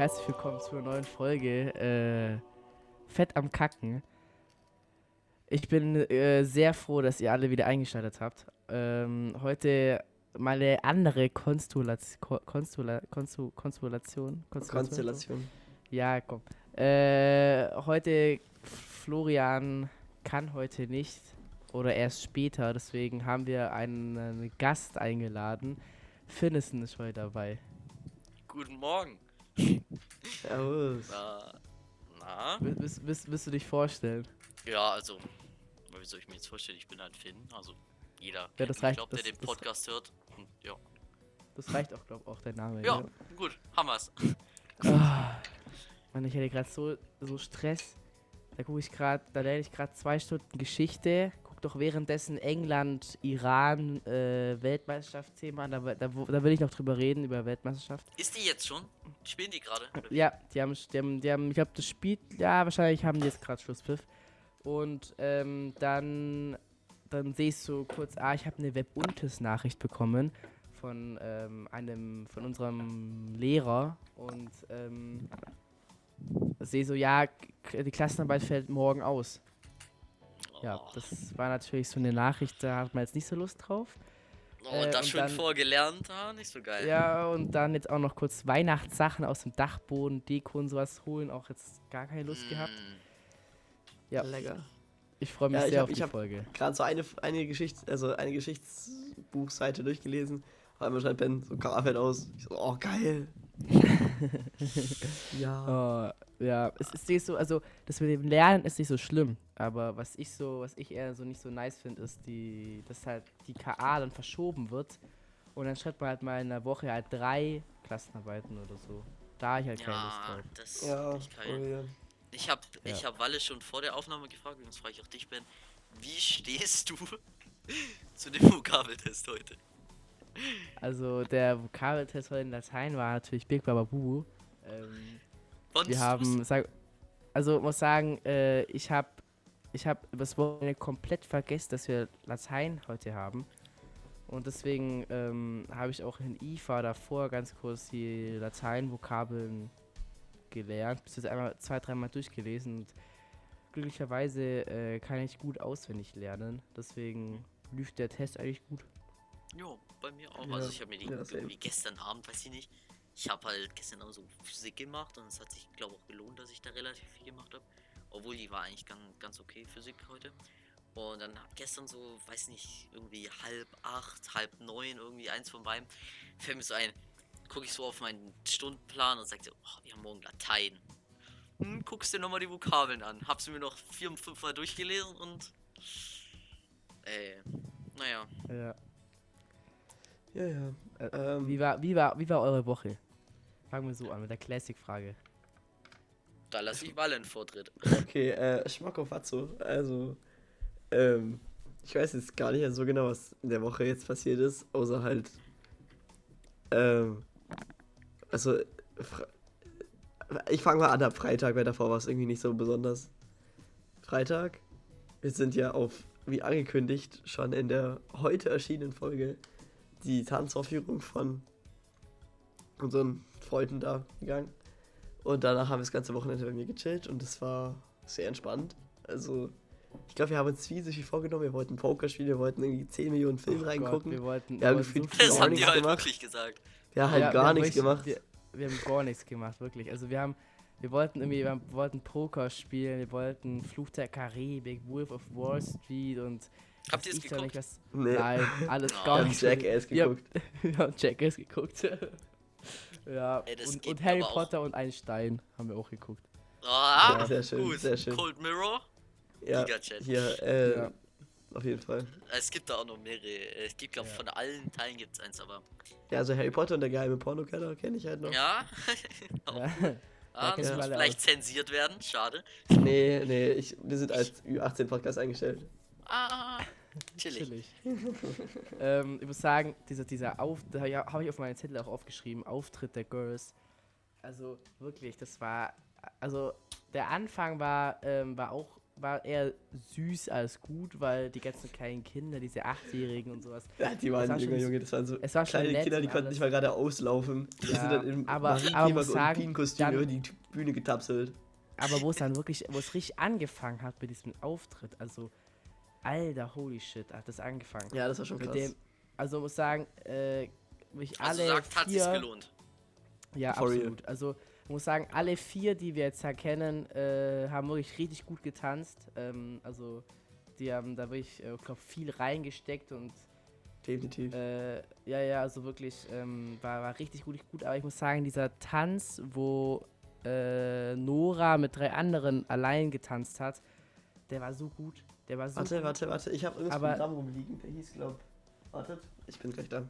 herzlich willkommen zu einer neuen Folge äh, Fett am Kacken. Ich bin äh, sehr froh, dass ihr alle wieder eingeschaltet habt. Ähm, heute mal eine andere Konstellation. Konstula, Konstu, Konstellation? Konstellation. Ja, komm. Äh, heute, Florian kann heute nicht oder erst später, deswegen haben wir einen, einen Gast eingeladen. Finnison ist heute dabei. Guten Morgen. Servus. Na, na? Willst, willst, willst du dich vorstellen? Ja, also, wie soll ich mir jetzt vorstellen? Ich bin halt Finn, also jeder, Ja, das reicht, glaubt, der das- den das- Podcast hört. Und ja, Das reicht auch, glaub auch dein Name. ja, ne? gut, Hammers. Ah, Mann, ich hatte gerade so, so Stress. Da gucke ich gerade, da lerne ich gerade zwei Stunden Geschichte. Doch währenddessen England, Iran, äh, Weltmeisterschaftsthema. Da, da, da will ich noch drüber reden, über Weltmeisterschaft. Ist die jetzt schon? Spielen die gerade? Ja, die haben, die haben, die haben ich glaube, das Spiel, ja, wahrscheinlich haben die jetzt gerade Schlusspfiff. Und ähm, dann, dann sehe ich so kurz, ah, ich habe eine Webuntes-Nachricht bekommen von ähm, einem, von unserem Lehrer und ähm, sehe so, ja, die Klassenarbeit fällt morgen aus. Ja, das war natürlich so eine Nachricht, da hat man jetzt nicht so Lust drauf. oh, äh, und das und schon dann- vorgelernt, ah, nicht so geil. Ja, und dann jetzt auch noch kurz Weihnachtssachen aus dem Dachboden, Deko und sowas holen, auch jetzt gar keine Lust gehabt. Mm, Ja, Lecker. ich freue mich Ja, ich sehr hab- auf ich die Folge. Gerade so eine, eine Geschichte, also eine Geschichtsbuchseite durchgelesen. Auf einmal schreibt Ben so Karfeld aus. Ich so, oh geil. Ja. Oh, ja, es ist nicht so, also das mit dem Lernen ist nicht so schlimm, aber was ich so, was ich eher so nicht so nice finde, ist die, dass halt die KA dann verschoben wird und dann schreibt man halt mal in einer Woche halt drei Klassenarbeiten oder so. Da ich halt keine Lust Ja, drauf. das Ja, ich oh, kann, ja. Ich habe ich Ja. hab Walle schon vor der Aufnahme gefragt, und jetzt frage ich auch dich, Ben. Wie stehst du zu dem Vokabeltest heute? Also der Vokabeltest heute in Latein war natürlich Big Baba Bubu. Ähm, Wir haben, sag, also muss sagen, äh, ich habe ich hab übers Wochenende komplett vergessen, dass wir Latein heute haben. Und deswegen ähm, habe ich auch in IFA davor ganz kurz die Latein-Vokabeln gelernt, bis jetzt einmal zwei, dreimal durchgelesen. Und glücklicherweise äh, kann ich gut auswendig lernen. Deswegen lief der Test eigentlich gut. Jo, bei mir auch. Ja, Also ich habe mir die ja, irgendwie gestern Abend, weiß ich nicht. Ich habe halt gestern Abend so Physik gemacht und es hat sich, glaube auch gelohnt, dass ich da relativ viel gemacht habe. Obwohl die war eigentlich ganz, ganz okay, Physik heute. Und dann hab gestern so, weiß nicht, irgendwie halb acht, halb neun, irgendwie eins von beiden, fällt mir so ein, gucke ich so auf meinen Stundenplan und sag so, oh, wir haben morgen Latein. Hm, guckst dir nochmal die Vokabeln an. Hab sie mir noch vier, fünf Mal durchgelesen und. Äh, naja. Ja. Ja, ja. Äh, Ähm, wie, war, wie, war, wie war eure Woche? Fangen wir so an mit der Classic-Frage. Da lasse ich Wallen Vortritt. Okay, äh, Schmack auf Atzo. Also, ähm, ich weiß jetzt gar nicht so genau, was in der Woche jetzt passiert ist, außer halt, ähm, also, ich fange mal an ab Freitag, weil davor war es irgendwie nicht so besonders. Freitag, wir sind ja auf, wie angekündigt, schon in der heute erschienenen Folge die Tanzaufführung von unseren Freunden da gegangen. Und danach haben wir das ganze Wochenende bei mir gechillt und es war sehr entspannt. Also, ich glaube, wir haben uns wie so viel vorgenommen. Wir wollten Poker spielen, wir wollten irgendwie 10 Millionen Filme Oh Gott, reingucken. wir wollten, Wir haben wollten gefühlt viel Das gar haben die nichts halt gemacht. wirklich gesagt. wir haben halt Ja, gar haben nichts gemacht. Wir, wir haben gar nichts gemacht, wirklich. Also wir haben, wir wollten irgendwie, wir, haben, wir wollten Poker spielen, wir wollten Fluch der Karibik, Wolf of Wall Street und Habt ihr es geguckt? was. Nee. Nein, alles Oh. gar Wir haben nicht. Jackass Wir haben- geguckt. wir haben Jackass geguckt. ja, Ey, und, und Harry aber auch. Potter und ein Stein haben wir auch geguckt. Ah, Ja, sehr schön, gut. sehr schön. Cold Mirror. Ja, hier, äh, Ja. auf jeden Fall. Es gibt da auch noch mehrere. äh, Es gibt, glaube Ja. von allen Teilen gibt es eins, aber. Ja, also Harry Potter und der geheime Pornokeller kenne ich halt noch. Ja. Auch. Ja. ah, das wir muss vielleicht aus. zensiert werden. Schade. Nee, nee, ich, wir sind als Ü18-Podcast eingestellt. Ah, chillig. Chillig. ähm, ich muss sagen, dieser, dieser Auf, da ja, habe ich auf meinen Zettel auch aufgeschrieben, Auftritt der Girls. Also wirklich, das war, also der Anfang war, ähm, war auch war eher süß als gut, weil die ganzen kleinen Kinder, diese Achtjährigen und sowas. Ja, die waren, war Junge, das waren so es war kleine nett Kinder, die konnten alles. nicht mal gerade auslaufen. Die Ja, sind dann im aber- aber Marienkäfer- muss und sagen, dann- über die Bühne getapselt. Aber wo es dann wirklich, wo es richtig angefangen hat mit diesem Auftritt, also, alter, holy shit, hat das angefangen. Ja, das war schon mit krass. dem, also muss sagen, äh, mich Also alle sagt, hat sich's vier, gelohnt. Ja, For real. absolut. Also ich muss sagen, alle vier, die wir jetzt erkennen, äh, haben wirklich richtig gut getanzt. Ähm, also die haben da wirklich, äh, glaube viel reingesteckt und Definitiv. äh, ja, ja, also wirklich ähm, war, war richtig gut, gut. Aber ich muss sagen, dieser Tanz, wo äh, Nora mit drei anderen allein getanzt hat, der war so gut. Der war so Warte, warte, warte. Ich habe irgendwas Aber- Programm rumliegen. Der hieß, glaub. Wartet. Ich bin gleich da.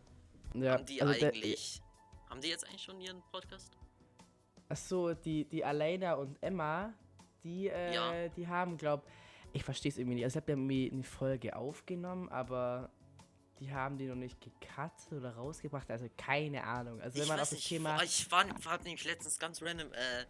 Ja, haben die also der- eigentlich. haben die jetzt eigentlich schon ihren Podcast? Achso, die, die Alena und Emma, die, äh, Ja. die haben, glaub, ich verstehe es irgendwie nicht. Also ich habe irgendwie eine Folge aufgenommen, aber die haben die noch nicht gecuttet oder rausgebracht. Also keine Ahnung. Also wenn ich man auf das nicht, Thema. ich war, war nämlich letztens ganz random, äh,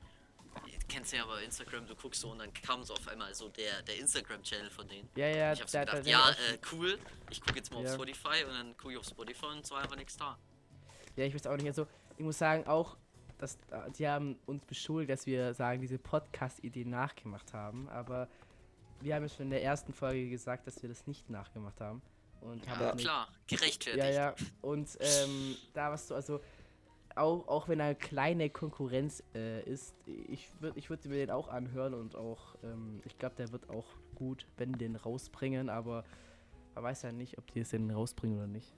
kennst ja bei Instagram, du guckst so und dann kam so auf einmal so der, der Instagram-Channel von denen. Ja, ja, ich hab so da- da- gedacht, da- ja, äh, cool, ich gucke jetzt mal auf Ja. Spotify und dann gucke ich auf Spotify und es war einfach nichts da. Ja, ich weiß auch nicht. Also, ich muss sagen, auch, dass äh, die haben uns beschuldigt, dass wir sagen, diese Podcast-Idee nachgemacht haben. Aber wir haben ja schon in der ersten Folge gesagt, dass wir das nicht nachgemacht haben. Und haben Ja, es nicht klar, gerechtfertigt. Ja, ja. Und ähm, da warst du also, auch, auch wenn eine kleine Konkurrenz äh, ist, ich würde ich würd mir den auch anhören und auch, ähm, ich glaube, der wird auch gut, wenn den rausbringen, aber man weiß ja nicht, ob die es denn rausbringen oder nicht.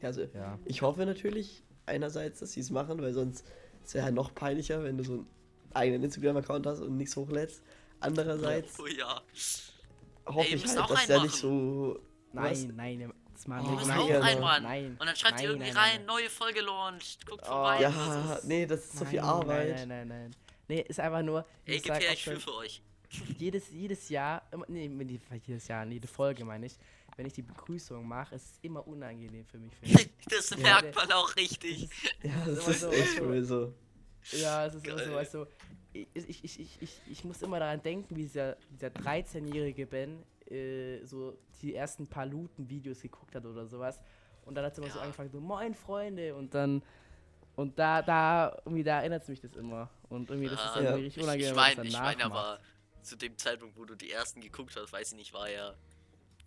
Ja, also, Ja. ich hoffe natürlich einerseits, dass sie es machen, weil sonst ist ja noch peinlicher, wenn du so einen eigenen Instagram-Account hast und nichts hochlädst. Andererseits Oh ja. hoffe Ey, ich halt, dass der einen nicht so. Nein, Was? nein, das machen Oh, nein, auch einen Mann. Nein. Und dann schreibt nein, ihr irgendwie nein, rein, nein. neue Folge launched, guckt Oh, vorbei. Ja, das ist- nee, das ist so viel Arbeit. Nein, nein, nein, nein. Nee, ist einfach nur, Ey, GPR, auch ich fühle für euch. jedes, jedes Jahr, immer, nee, jedes Jahr, jede Folge meine ich, wenn ich die Begrüßung mache, ist es immer unangenehm für mich. Das Ja. merkt man auch richtig. Ja, das ist so, echt so. wohl so. Ja, es ist immer so, weißt du, ich, ich, ich, ich, ich, ich muss immer daran denken, wie dieser, dieser 13-jährige Ben äh, so die ersten paar Looten-Videos geguckt hat oder sowas. Und dann hat es immer so Ja. angefangen, so, moin Freunde, und dann, und da, da, irgendwie, da erinnert es mich das immer. Und irgendwie, das ist Ja. dann Ja. richtig Ich, unangenehm, ich das meine, ich meine aber, zu dem Zeitpunkt, wo du die ersten geguckt hast, weiß ich nicht, war er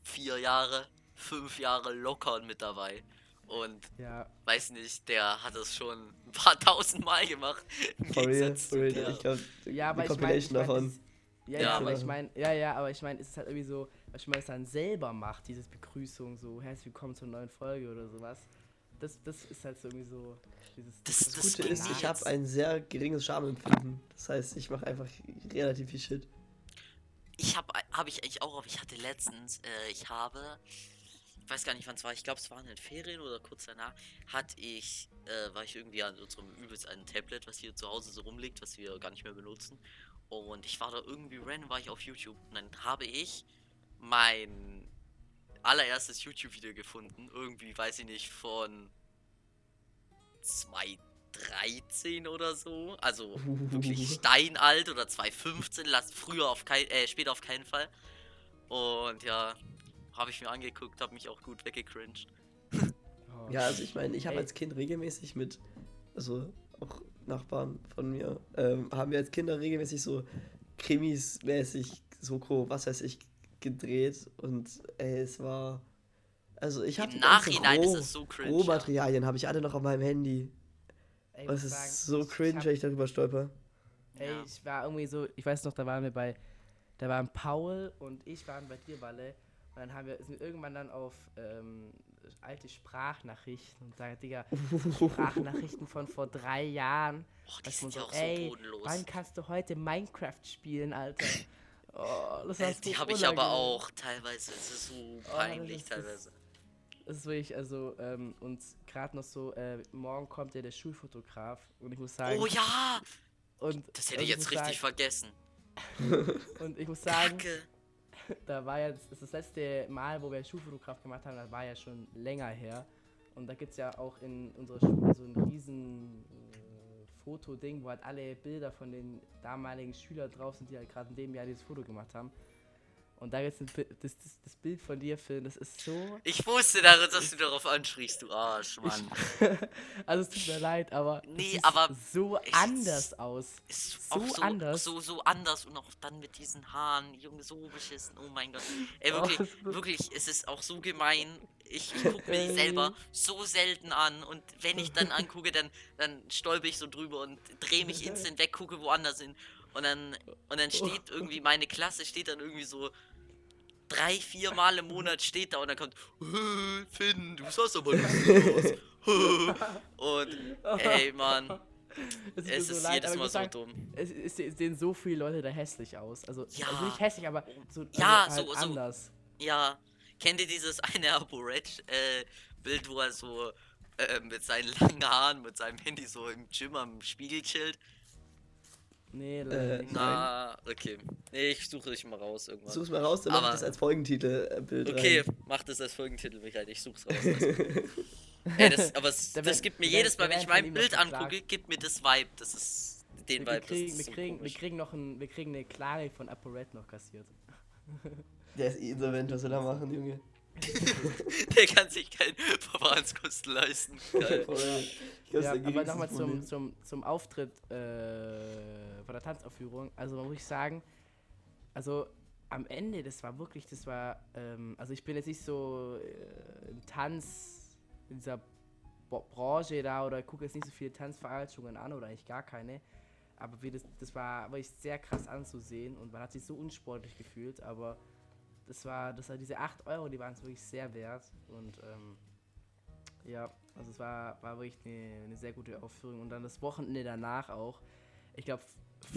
vier Jahre, fünf Jahre locker mit dabei. Und Ja, weiß nicht, der hat es schon ein paar tausend Mal gemacht. Im real, Gegensatz real. dir. Ich glaube, ja, aber die ich meine, ich Compilation mein, davon. Ja, Ja, aber ich meine, ja, ja, aber ich meine, es ist halt irgendwie so, wenn man es dann selber macht, dieses Begrüßung, so, herzlich willkommen zur neuen Folge oder sowas. Das, das ist halt so irgendwie so, dieses, Das- Das das Gute ist, ich habe ein sehr geringes Schamempfinden. Das heißt, ich mache einfach relativ viel Shit. Ich habe hab ich eigentlich auch, aber ich hatte letztens, äh, ich habe, ich weiß gar nicht wann es war, ich glaube es war in den Ferien oder kurz danach, hatte ich, äh, war ich irgendwie an unserem übelst ein Tablet, was hier zu Hause so rumliegt, was wir gar nicht mehr benutzen. Und ich war da irgendwie random, war ich auf YouTube. Und dann habe ich mein allererstes YouTube-Video gefunden, irgendwie, weiß ich nicht, von 2013 oder so, also wirklich steinalt oder 2015, lass früher auf kein, äh, später auf keinen Fall. Und ja, habe ich mir angeguckt, habe mich auch gut weggecringed. Ja, also ich meine, ich habe als Kind regelmäßig mit, also auch Nachbarn von mir, ähm, haben wir als Kinder regelmäßig so Krimis mäßig, Soko, was weiß ich, gedreht und ey, es war, also ich habe Im Nachhinein ist es so cringe. Ja. Rohmaterialien habe ich alle noch auf meinem Handy. ey, es ist sagen, so ich- ich cringe, hab- wenn ich darüber stolper. Ey, Ja. ich war irgendwie so, ich weiß noch, da waren wir bei, da waren Paul und ich waren bei dir, Walle. Und dann haben wir, sind wir irgendwann dann auf ähm, alte Sprachnachrichten und sagen, Digga, Sprachnachrichten von vor drei Jahren. Oh, die sind ja so, auch so ey, bodenlos. wann kannst du heute Minecraft spielen, Alter? Oh, das Äh, so die habe ich aber auch teilweise. Es ist so das peinlich das- teilweise. Das ist wirklich, also, ähm, und gerade noch so, äh, morgen kommt ja der Schulfotograf und ich muss sagen, Oh ja, und, das hätte und ich jetzt richtig sagen, vergessen. Und ich muss sagen, Kacke. Da war jetzt, das, das letzte Mal, wo wir Schulfotograf gemacht haben, das war ja schon länger her. Und da gibt es ja auch in unserer Schule so ein riesen äh, Fotoding, wo halt alle Bilder von den damaligen Schülern drauf sind, die halt gerade in dem Jahr dieses Foto gemacht haben. Und da jetzt das, das, das Bild von dir, Phil, das ist so. Ich wusste, darin, dass du darauf ansprichst, du Arsch, Mann. also es tut mir leid, aber. Nee, sieht aber so anders aus. Ist So auch so anders. So, so anders und auch dann mit diesen Haaren, Junge, so beschissen. Oh mein Gott. Ey, Oh, wirklich, ist- wirklich, es ist auch so gemein. Ich, ich gucke mir die Ey. selber so selten an und wenn ich dann angucke, dann, dann stolper ich so drüber und drehe mich instant weg, gucke woanders hin. Und dann, und dann steht irgendwie, meine Klasse steht dann irgendwie so drei, vier Mal im Monat steht da und dann kommt, "Äh, Finn, du sahst aber lustig aus. und ey, Mann, Es es so ist leid, jedes Mal so sagen, dumm. Es, es, es sehen so viele Leute da hässlich aus. Also, Ja. also nicht hässlich, aber so, Ja, also halt so- so- anders. Ja, kennt ihr dieses eine Aporetsch äh, Bild, wo er so äh, mit seinen langen Haaren, mit seinem Handy so im Gym am Spiegel chillt? Nee, leider Äh, nicht. Na, okay. Nee, ich suche dich mal raus irgendwann. Such's mal raus, dann mach ich Aber- das als Folgentitel-Bild Okay, mach das als Folgentitel, Michael. Ich such's raus. Ey, das, aber es, Da das gibt mir jedes Mal, wenn ich mein Bild angucke, gibt mir das Vibe. Das ist den wir, Vibe. kriegen, das wir, ist so kriegen, wir kriegen noch ein, wir kriegen eine Klage von ApoRed noch kassiert. Der ist eh insolvent, was soll er machen, Junge? Der kann sich keinen Verfahrenskosten leisten. Geil. Ja, aber nochmal zum, zum, zum Auftritt äh, von der Tanzaufführung. Also man muss ich sagen, also am Ende, das war wirklich, das war, ähm, also ich bin jetzt nicht so äh, im Tanz, in dieser Bo Branche da oder gucke jetzt nicht so viele Tanzveranstaltungen an oder eigentlich gar keine. Aber wie das, das war wirklich sehr krass anzusehen und man hat sich so unsportlich gefühlt, aber das war, das war diese 8 Euro, die waren es wirklich sehr wert und ähm, ja, also es war, war wirklich eine, eine sehr gute Aufführung und dann das Wochenende danach auch. Ich glaube,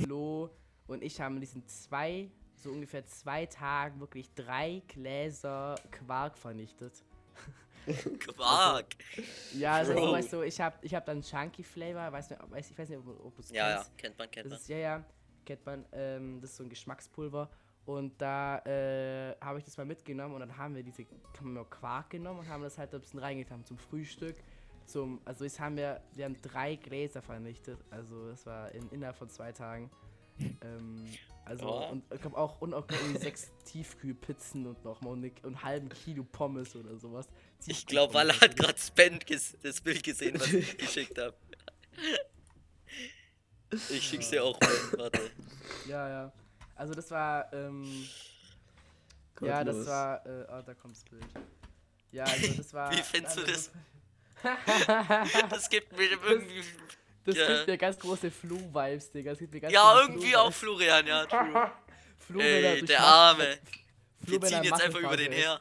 Flo und ich haben in diesen zwei, so ungefähr zwei Tagen wirklich drei Gläser Quark vernichtet. Quark. Ja, also Bro. weißt du, ich habe ich hab dann Chunky Flavor, weiß nicht, weiß, ich weiß nicht, ob, ob du es Ja, ja, kennst. kennt man, kennt Das man. ist, ja, ja, kennt man, ähm, das ist so ein Geschmackspulver. Und da äh, habe ich das mal mitgenommen und dann haben wir diese haben wir Quark genommen und haben das halt ein bisschen reingetan zum Frühstück. Zum, also jetzt haben wir, wir haben drei Gläser vernichtet. Also das war in, innerhalb von zwei Tagen. Ähm, also Ja. und ich glaube auch und auch irgendwie sechs Tiefkühlpizzen und noch mal einen, einen halben Kilo Pommes oder sowas. Ich glaube, Walle hat gerade Spen ges das Bild gesehen, was ich geschickt habe. Ich schick's dir auch mal. Warte. Ja, ja. Also das war, ähm, ja, das war, äh, oh, da kommt das Bild. Ja, also das war. Wie findest du also das? Das, Das gibt mir irgendwie. das Ja. gibt mir ganz große Flu-Vibes, Digga. Das gibt mir ganz Ja, irgendwie auch. Florian, ja, true. Flu, wenn er Ey, der Arme. Flu, Wir wenn ziehen jetzt einfach über Massephase den ist. her.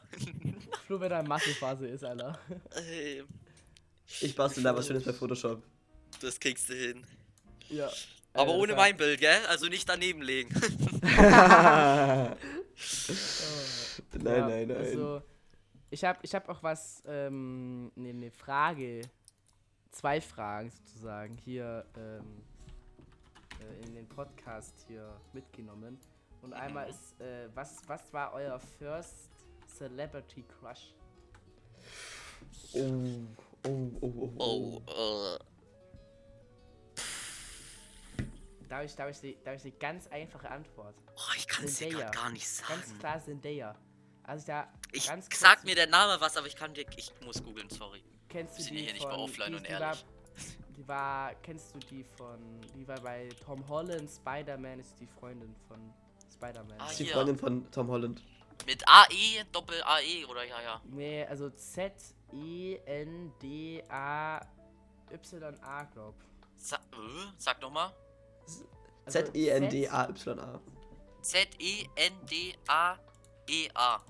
Flu, wenn er in Massephase ist, Alter. Ey, Ich bastel da was Schönes bei Photoshop. das kriegst du hin. Ja. Aber ohne war- mein Bild, gell? Also nicht daneben legen. nein, Ja, nein, nein. Also, ich habe ich hab auch was, ähm, ne, ne Frage, zwei Fragen sozusagen hier ähm, äh, in den Podcast hier mitgenommen. Und einmal ist, äh, was, was war euer First Celebrity Crush? oh, oh, oh, oh, Oh, äh. Da habe ich, da hab ich, die- da hab ich eine ganz einfache Antwort. Oh, ich kann es dir gar nicht Ganz sagen. klar Zendaya. Also da Ich ganz sag mir der Name was, aber ich kann dir. Ich muss googeln, sorry. Kennst du sind die hier nicht von, bei Offline die, und die ehrlich. War, die war, kennst du die von, die war bei Tom Holland, Spider-Man ist die Freundin von Spider-Man. Ah, ist die. Freundin von Tom Holland. Mit AE, Doppel AE oder ja, ja. Nee, also Z-E-N-D-A-Y-A, glaub. Sa äh, sag nochmal. Also Z-E-N-D-A-Y-A. Z-E-N-D-A-E-A.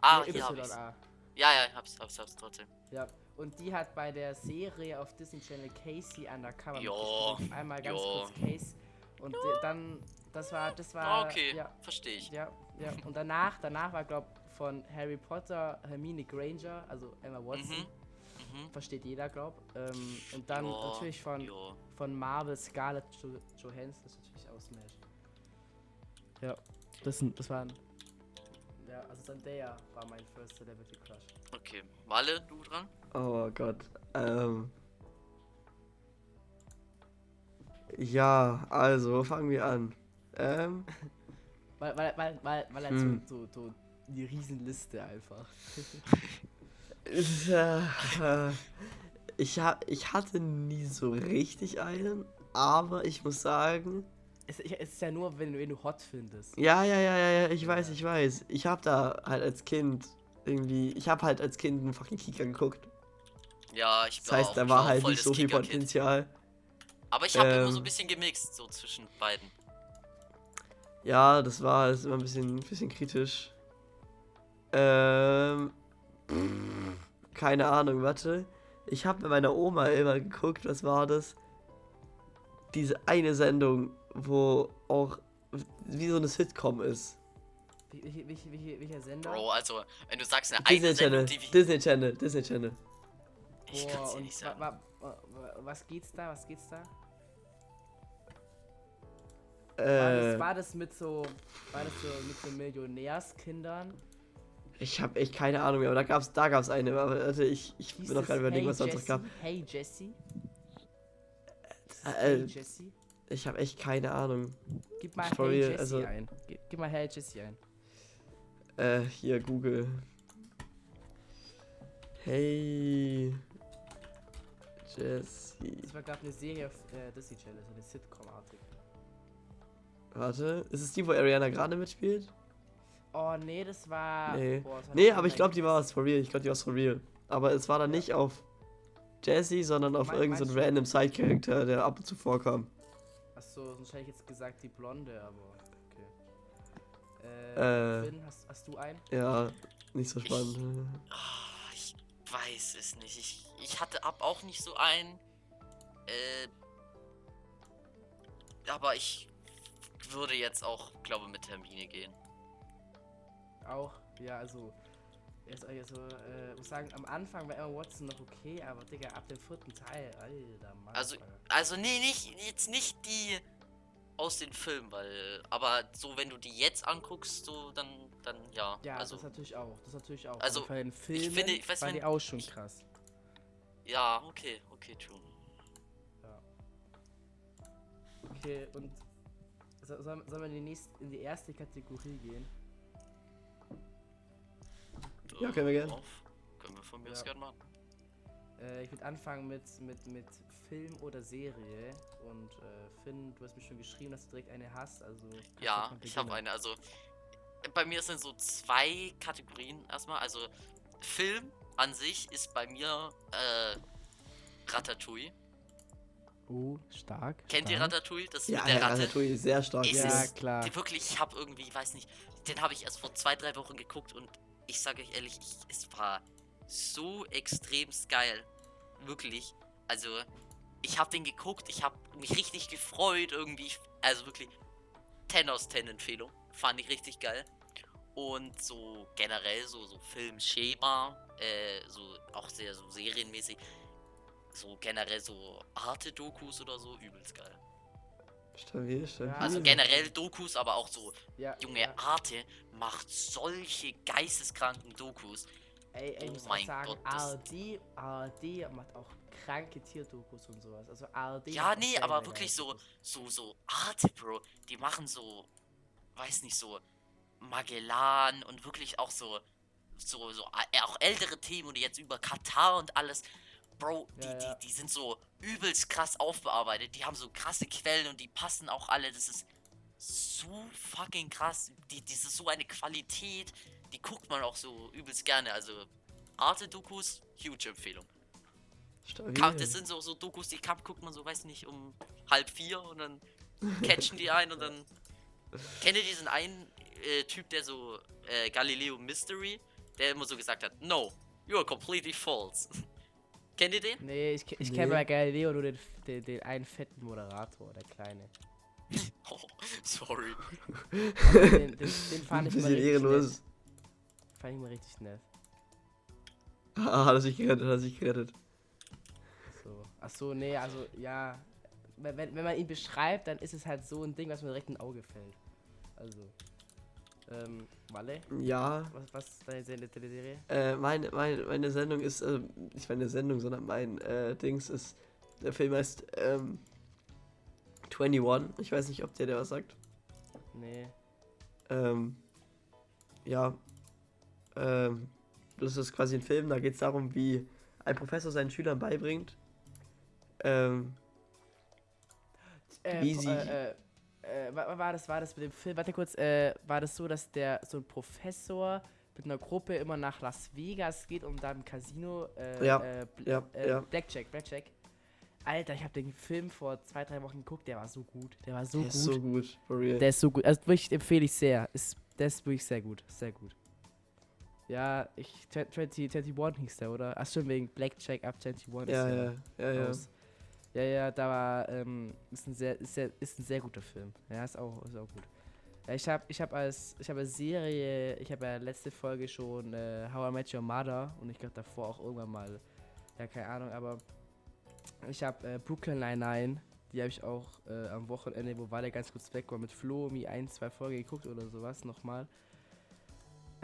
Ah, Nee, hier hab ich's. Ja, ja, hab's, hab's, hab's trotzdem. Ja, und die hat bei der Serie auf Disney Channel Casey Undercover Ja, mitgespielt. Einmal ganz ja. kurz Case. Und äh, dann, das war, das war, Ah, okay, ja, verstehe ich. Ja, ja. Und danach, danach war, glaub von Harry Potter Hermine Granger, also Emma Watson. Mhm. Mhm. Versteht jeder, glaub. Ähm, und dann Ja, natürlich von, von Marvel Scarlett jo Johansson, das ist natürlich auch Smash. Ja, das, sind- das waren. Ja, also Zendaya war mein First Celebrity Crush. Okay, Walle, du dran? Oh Gott. Ähm. Ja, also fangen wir an. Ähm, Weil, weil, weil, weil, weil er Hm. so, so, so die Riesenliste einfach. Äh, Ich, ha ich hatte nie so richtig einen, aber ich muss sagen, es, ist ja nur, wenn, du- wenn du hot findest. ja, ja, ja, ja, ja, ich weiß, ich weiß. Ich habe da halt als Kind irgendwie, ich habe halt als Kind einen fucking Kika geguckt. Ja, ich Das bin heißt, auch, da ich war halt nicht das so viel. Potenzial. Aber ich habe immer so Ähm. ein bisschen gemixt, so zwischen beiden. Ja, das war das ist immer ein bisschen, bisschen kritisch. Ähm. Keine Ahnung, warte. Ich habe mit meiner Oma immer geguckt, was war das? Diese eine Sendung, wo auch wie so eine Sitcom ist. Welche, welche, welche, welcher Sender? Bro, also, wenn du sagst, eine Disney Channel. Sendung. Disney Channel, Disney Channel. Ich kann's dir nicht sagen. wa, wa, wa, was geht's da? Was geht's da? War, Äh, das, war das mit so, war das so mit so Millionärskindern? Ich habe echt keine Ahnung mehr, aber da gab's, da gab's eine. Aber warte, ich, ich Hieß bin noch gerade überlegen, hey was sonst noch gab. Hey Jesse? Äh, Hey äh, Jesse? Ich habe echt keine Ahnung. Gib mal for Hey Jesse also- ein. Gib, gib mal Hey Jesse ein. Äh, hier, Google. Hey. Jesse. Das war gerade eine Serie auf äh, Disney Channel, so eine Sitcom-artig. Warte, ist es die, wo Ariana Grande mitspielt? Oh nee, das war. Nee. Boah, das war Nee, aber ich glaube, die war was for real. Ich glaube, die war for real. Aber es war dann Ja. nicht auf Jesse, sondern auf irgendeinen so random Side-Charakter, der ab und zu vorkam. Achso, sonst hätte ich jetzt gesagt die Blonde, aber okay. Äh. Äh, Finn, hast, hast du einen? Ja, nicht so spannend. Ah, ich weiß es nicht. Ich, ich hatte ab auch nicht so einen. Äh, aber ich würde jetzt auch, glaube mit Termine gehen. Auch, ja, also. Jetzt, also, äh, muss sagen, am Anfang war Emma Watson noch okay, aber Digga, ab dem vierten Teil, alter Mann. Also, Also nee, nicht jetzt nicht die aus den Filmen, weil aber so wenn du die jetzt anguckst, so dann dann ja. ja, also das natürlich auch, das natürlich auch. Also, bei den Filmen finde, ich weiß war die auch schon ich- krass. ja, okay, okay, true. Okay, und so, sollen, sollen wir in die, nächste, in die erste Kategorie gehen? Ja, können wir gern. Auf. Können wir von mir aus Ja. gern machen. Äh, ich würde anfangen mit, mit, mit Film oder Serie. Und äh, Finn, du hast mir schon geschrieben, dass du direkt eine hast. Also Ja, ich habe eine. Also bei mir sind so zwei Kategorien erstmal. Also Film an sich ist bei mir äh, Ratatouille. Oh, stark. Kennt ihr stark. Ratatouille? Das Ja, mit der ja, Ratte. Ratatouille ist sehr stark. Ist Ja, es- klar. Die wirklich, ich habe irgendwie, ich weiß nicht, den habe ich erst vor zwei, drei Wochen geguckt und ich sage euch ehrlich, ich, es war so extremst geil. Wirklich. Also, ich habe den geguckt, ich habe mich richtig gefreut irgendwie. Also wirklich 10 aus 10 Empfehlung. Fand ich richtig geil. Und so generell so, so Filmschema, äh, so auch sehr so serienmäßig. So generell so Arte-Dokus oder so, übelst geil. Stabil, stabil. Also generell Dokus, aber auch so Ja, Junge, ja. Arte macht solche geisteskranken Dokus. Ey, ey, ich Oh muss mein sagen, Gott, das- ARD, ARD macht auch kranke Tierdokus und sowas. Also ARD. Ja, nee, aber wirklich so, so, so Arte, Bro. Die machen so, weiß nicht, so Magellan und wirklich auch so, so, so, äh, auch ältere Themen und jetzt über Katar und alles. Bro, die, Ja, ja. die, die sind so übelst krass aufbearbeitet. Die haben so krasse Quellen und die passen auch alle. Das ist so fucking krass. Die, das ist so eine Qualität. Die guckt man auch so übelst gerne. Also Arte-Dokus, huge Empfehlung. Stabil. Das sind so, so Dokus, die kam, guckt man so, weiß nicht, um halb vier und dann catchen die ein und dann. Kennt ihr diesen einen äh, Typ, der so äh, Galileo Mystery, der immer so gesagt hat, no, you are completely false. Kennt ihr den? Nee, ich, ich Nee. kenne bei Galileo nur den, den, den einen fetten Moderator, der kleine. Oh, sorry. Den, den, den fand ein ich bisschen richtig ehrenlos. nett. Fand ich immer richtig nett. Ah, hat er sich gerettet, hat er sich gerettet. So. Ach so, nee, also ja. Wenn, wenn wenn man ihn beschreibt, dann ist es halt so ein Ding, was mir direkt ins Auge fällt. Also. Ähm, Walle? Ja, Was, was ist deine Serie? deine Serie? äh, meine, meine, meine Sendung ist, also nicht meine Sendung, sondern mein äh, Dings ist, der Film heißt ähm, 21. Ich weiß nicht, ob der der was sagt. Nee. ähm, ja, ähm, das ist quasi ein Film, da geht es darum, wie ein Professor seinen Schülern beibringt, ähm, Äh, Wie sie- äh, äh, äh, war, das, war das mit dem Film, warte kurz, äh, war das so, dass der, so ein Professor mit einer Gruppe immer nach Las Vegas geht, um da im Casino, äh, Ja, äh, ja, äh, ja. Blackjack, Blackjack. Alter, ich habe den Film vor zwei, drei Wochen geguckt, der war so gut, der war so der gut. ist so gut, for real. Der ist so gut. Also wirklich empfehle ich sehr. Ist, der ist wirklich sehr gut. Sehr gut. Ja, ich 20, 21 hieß der, oder? Ach schon, wegen Blackjack Up 21 ist ja, der ja, ja, ja. raus. Ja, ja, da war, ähm, ist ein sehr, ist sehr, ist ein sehr guter Film. Ja, ist auch, ist auch gut. Ich habe ich hab als, ich habe als Serie, ich habe ja letzte Folge schon äh, How I Met Your Mother und ich glaube davor auch irgendwann mal, ja, keine Ahnung, aber ich habe äh, Brooklyn Nine-Nine, die habe ich auch äh, am Wochenende, wo Walle ganz kurz weg war, mit Flo irgendwie ein, zwei Folgen geguckt oder sowas nochmal.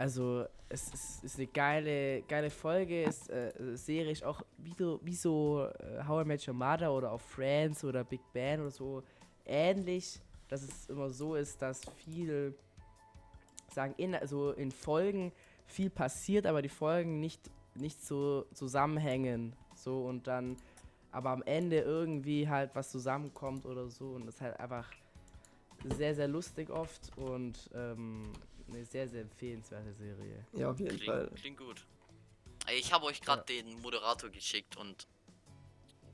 Also, es ist, ist eine geile, geile Folge, ist äh, Serie ist auch wie so, wie so äh, How I Met Your Mother oder auch Friends oder Big Bang oder so ähnlich, dass es immer so ist, dass viel, sagen, in, also in Folgen viel passiert, aber die Folgen nicht, nicht so zusammenhängen. So und dann, aber am Ende irgendwie halt was zusammenkommt oder so und das ist halt einfach sehr, sehr lustig oft und ähm, eine sehr, sehr empfehlenswerte Serie. Ja, auf jeden Fall. Klingt, klingt gut. Ich habe euch gerade den Moderator geschickt und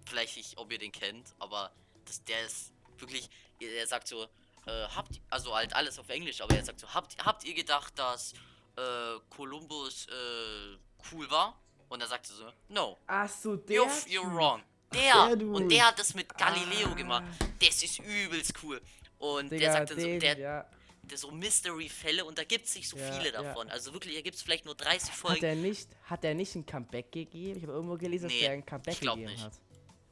vielleicht nicht, ob ihr den kennt, aber das, der ist wirklich, er sagt so, äh, habt, also halt alles auf Englisch, aber er sagt so, habt, habt ihr gedacht, dass äh, Columbus äh, cool war? Und er sagte so, no, Ach so, der. you're, you're wrong. Der, Der und der hat das mit Galileo Ah. gemacht. Das ist übelst cool. Und Digga, der sagt dann so, der, ja. So Mystery-Fälle und da gibt es nicht so Ja, viele ja. davon. Also wirklich, da gibt es vielleicht nur 30 Hat Folgen. er nicht, hat er nicht ein Comeback gegeben? Ich habe irgendwo gelesen, dass Nee, der ein Comeback gegeben nicht. hat.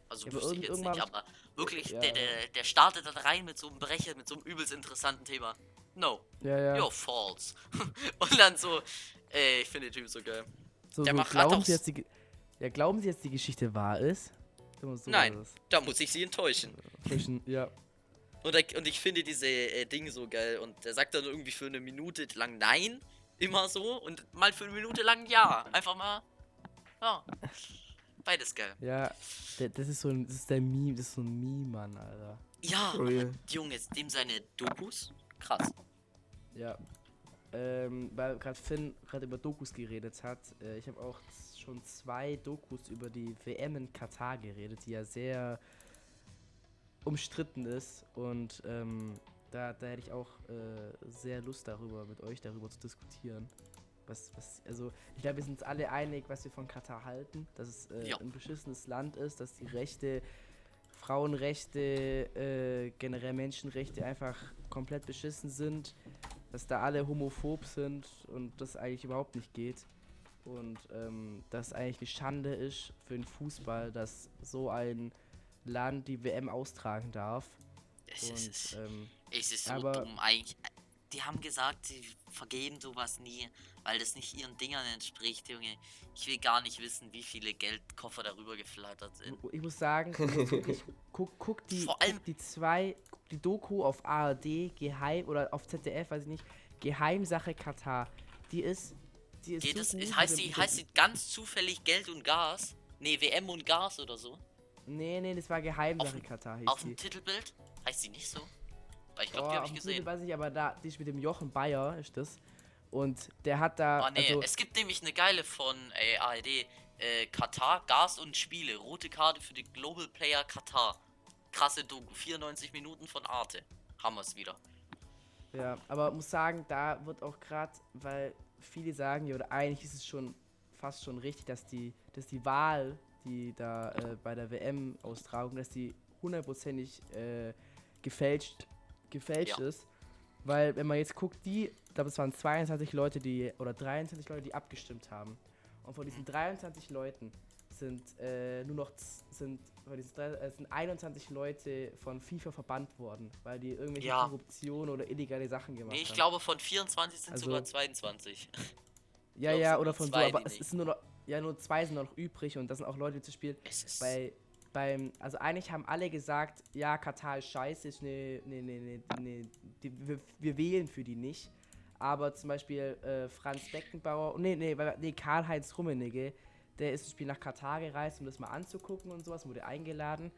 Also Ja, wüsste ich jetzt nicht, aber wirklich, Ja. der, der, der startet dann rein mit so einem Brecher, mit so einem übelst interessanten Thema. No, Ja, ja. you're false. und dann so, ey, ich finde den Typ so geil. so, der so macht glauben Sie, dass die, ja, glauben Sie, dass die Geschichte wahr ist? So Nein. das. Da muss ich sie enttäuschen. Ja. Und, er, und ich finde diese äh, Dinge so geil. Und er sagt dann irgendwie für eine Minute lang Nein, immer so. Und mal für eine Minute lang Ja. Einfach mal, ja. Beides geil. Ja, das ist so ein, das ist der Meme, das ist so ein Meme, Mann, Alter. Ja, For real. Junge, dem seine Dokus, krass. Ja. Ähm, weil gerade Finn gerade über Dokus geredet hat. Äh, ich habe auch schon zwei Dokus über die WM in Katar geredet, die ja sehr umstritten ist. Und ähm, da, da hätte ich auch äh, sehr Lust darüber, mit euch darüber zu diskutieren. Was, was, also, ich glaube, wir sind uns alle einig, was wir von Katar halten. Dass es äh, Ja. ein beschissenes Land ist, dass die Rechte, Frauenrechte, äh, generell Menschenrechte einfach komplett beschissen sind. Dass da alle homophob sind und das eigentlich überhaupt nicht geht. Und ähm, dass eigentlich eine Schande ist für den Fußball, dass so ein Land die WM austragen darf. Es ist, Und ähm, es ist so aber- dumm. Eigentlich, die haben gesagt, sie vergeben sowas nie, weil das nicht ihren Dingern entspricht, Junge. Ich will gar nicht wissen, wie viele Geldkoffer darüber geflattert sind. ich muss sagen, wirklich, guck, guck, die, guck die zwei, guck die Doku auf ARD, Geheim oder auf ZDF, weiß ich nicht, Geheimsache Katar. Die ist, die ist Geht so es, gut es mit heißt, mit heißt ganz zufällig Geld und Gas? Nee, WM und Gas oder so? Nee, nee, das war Geheimsache Auf- Katar, hieß Auf die. dem Titelbild? Heißt sie nicht so? Weil ich Oh, glaube, die habe ich gesehen. weiß ich, aber da, die ist mit dem Jochen Bayer, ist das. Und der hat da, Oh nee, also, es gibt nämlich eine geile von äh, ARD. Äh, Katar, Gas und Spiele. Rote Karte für den Global Player Katar. Krasse Doku. 94 Minuten von Arte. Haben wir es wieder. Ja, aber muss sagen, da wird auch gerade, weil viele sagen, ja, oder eigentlich ist es schon fast schon richtig, dass die, dass die Wahl, die da äh, bei der WM-Austragung, dass die hundertprozentig äh, gefälscht, gefälscht Ja. ist. Weil, wenn man jetzt guckt, die, ich glaube, es waren 22 Leute, die, oder 23 Leute, die abgestimmt haben. Und von diesen 23 Leuten sind äh, nur noch, sind, von diesen äh, sind 21 Leute von FIFA verbannt worden, weil die irgendwelche Ja. Korruption oder illegale Sachen gemacht Nee, ich haben. glaube von 24 sind Also- sogar 22. Ja, glaub, ja, oder von so, zwei, aber die es ist nur noch, ja, nur zwei sind noch übrig und das sind auch Leute, die zu spielen. Bei, beim, also eigentlich haben alle gesagt, ja, Katar ist scheiße, ist ne, ne, ne, ne, wir, wir wählen für die nicht. Aber zum Beispiel äh, Franz Beckenbauer, nee, nee, nee Karl-Heinz Rummenigge, der ist zum Beispiel nach Katar gereist, um das mal anzugucken und sowas, wurde eingeladen.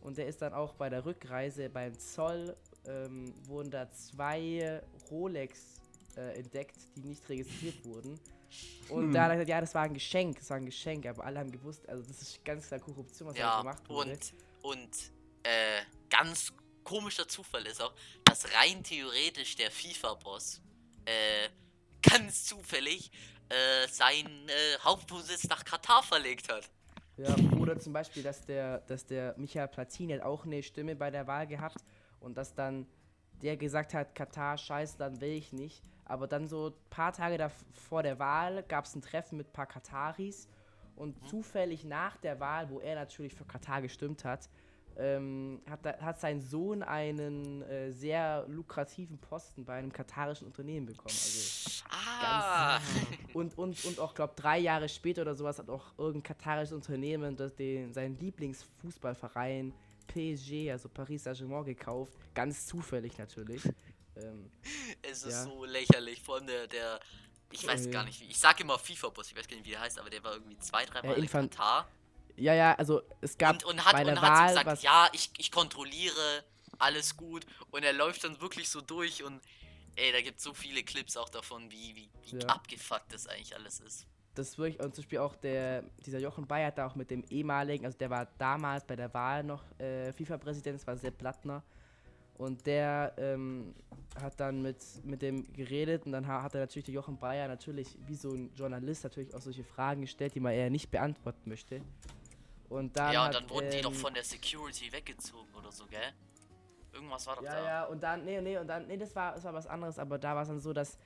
Und der ist dann auch bei der Rückreise beim Zoll, ähm, wurden da zwei Rolex äh, entdeckt, die nicht registriert wurden. Und da hat er gesagt, ja, das war ein Geschenk, das war ein Geschenk, aber alle haben gewusst, also das ist ganz klar Korruption, was da Ja, gemacht wurde. und, und äh, ganz komischer Zufall ist auch, dass rein theoretisch der FIFA-Boss äh, ganz zufällig äh, seinen äh, Hauptwohnsitz nach Katar verlegt hat. Ja, oder zum Beispiel, dass der, dass der Michael Platini hat auch eine Stimme bei der Wahl gehabt und dass dann der gesagt hat, Katar, scheiße, dann will ich nicht. Aber dann so ein paar Tage da vor der Wahl gab es ein Treffen mit ein paar Kataris und Mhm. zufällig nach der Wahl, wo er natürlich für Katar gestimmt hat, ähm, hat, hat sein Sohn einen äh, sehr lukrativen Posten bei einem katarischen Unternehmen bekommen. Also Ah, und, und, und auch, glaube drei Jahre später oder sowas hat auch irgendein katarisches Unternehmen das den, seinen Lieblingsfußballverein PSG, also Paris Saint-Germain, gekauft. Ganz zufällig natürlich. Ähm, es ist Ja. so lächerlich. Vor allem der, der ich weiß Oh, gar nicht wie, ich sag immer FIFA-Boss, ich weiß gar nicht, wie der heißt, aber der war irgendwie zwei, drei Mal in Infant- Katar. ja, ja, also es gab und, und hat, bei und der hat so gesagt, ja, ich, ich kontrolliere, alles gut. Und er läuft dann wirklich so durch und ey, da gibt so viele Clips auch davon, wie, wie, wie Ja. abgefuckt das eigentlich alles ist. das ist wirklich, und zum Beispiel auch der, dieser Jochen Bayer hat da auch mit dem ehemaligen, also der war damals bei der Wahl noch äh, FIFA-Präsident, das war Sepp Blattner. Und der ähm, hat dann mit, mit dem geredet und dann ha- hat er natürlich der Jochen Bayer natürlich wie so ein Journalist natürlich auch solche Fragen gestellt, die man eher nicht beantworten möchte. Und dann ja, und hat, dann wurden die doch ähm, von der Security weggezogen oder so, gell? Irgendwas war doch Ja, da. ja, und dann, nee, nee, und dann, nee, das war, das war was anderes, aber da war es dann so, dass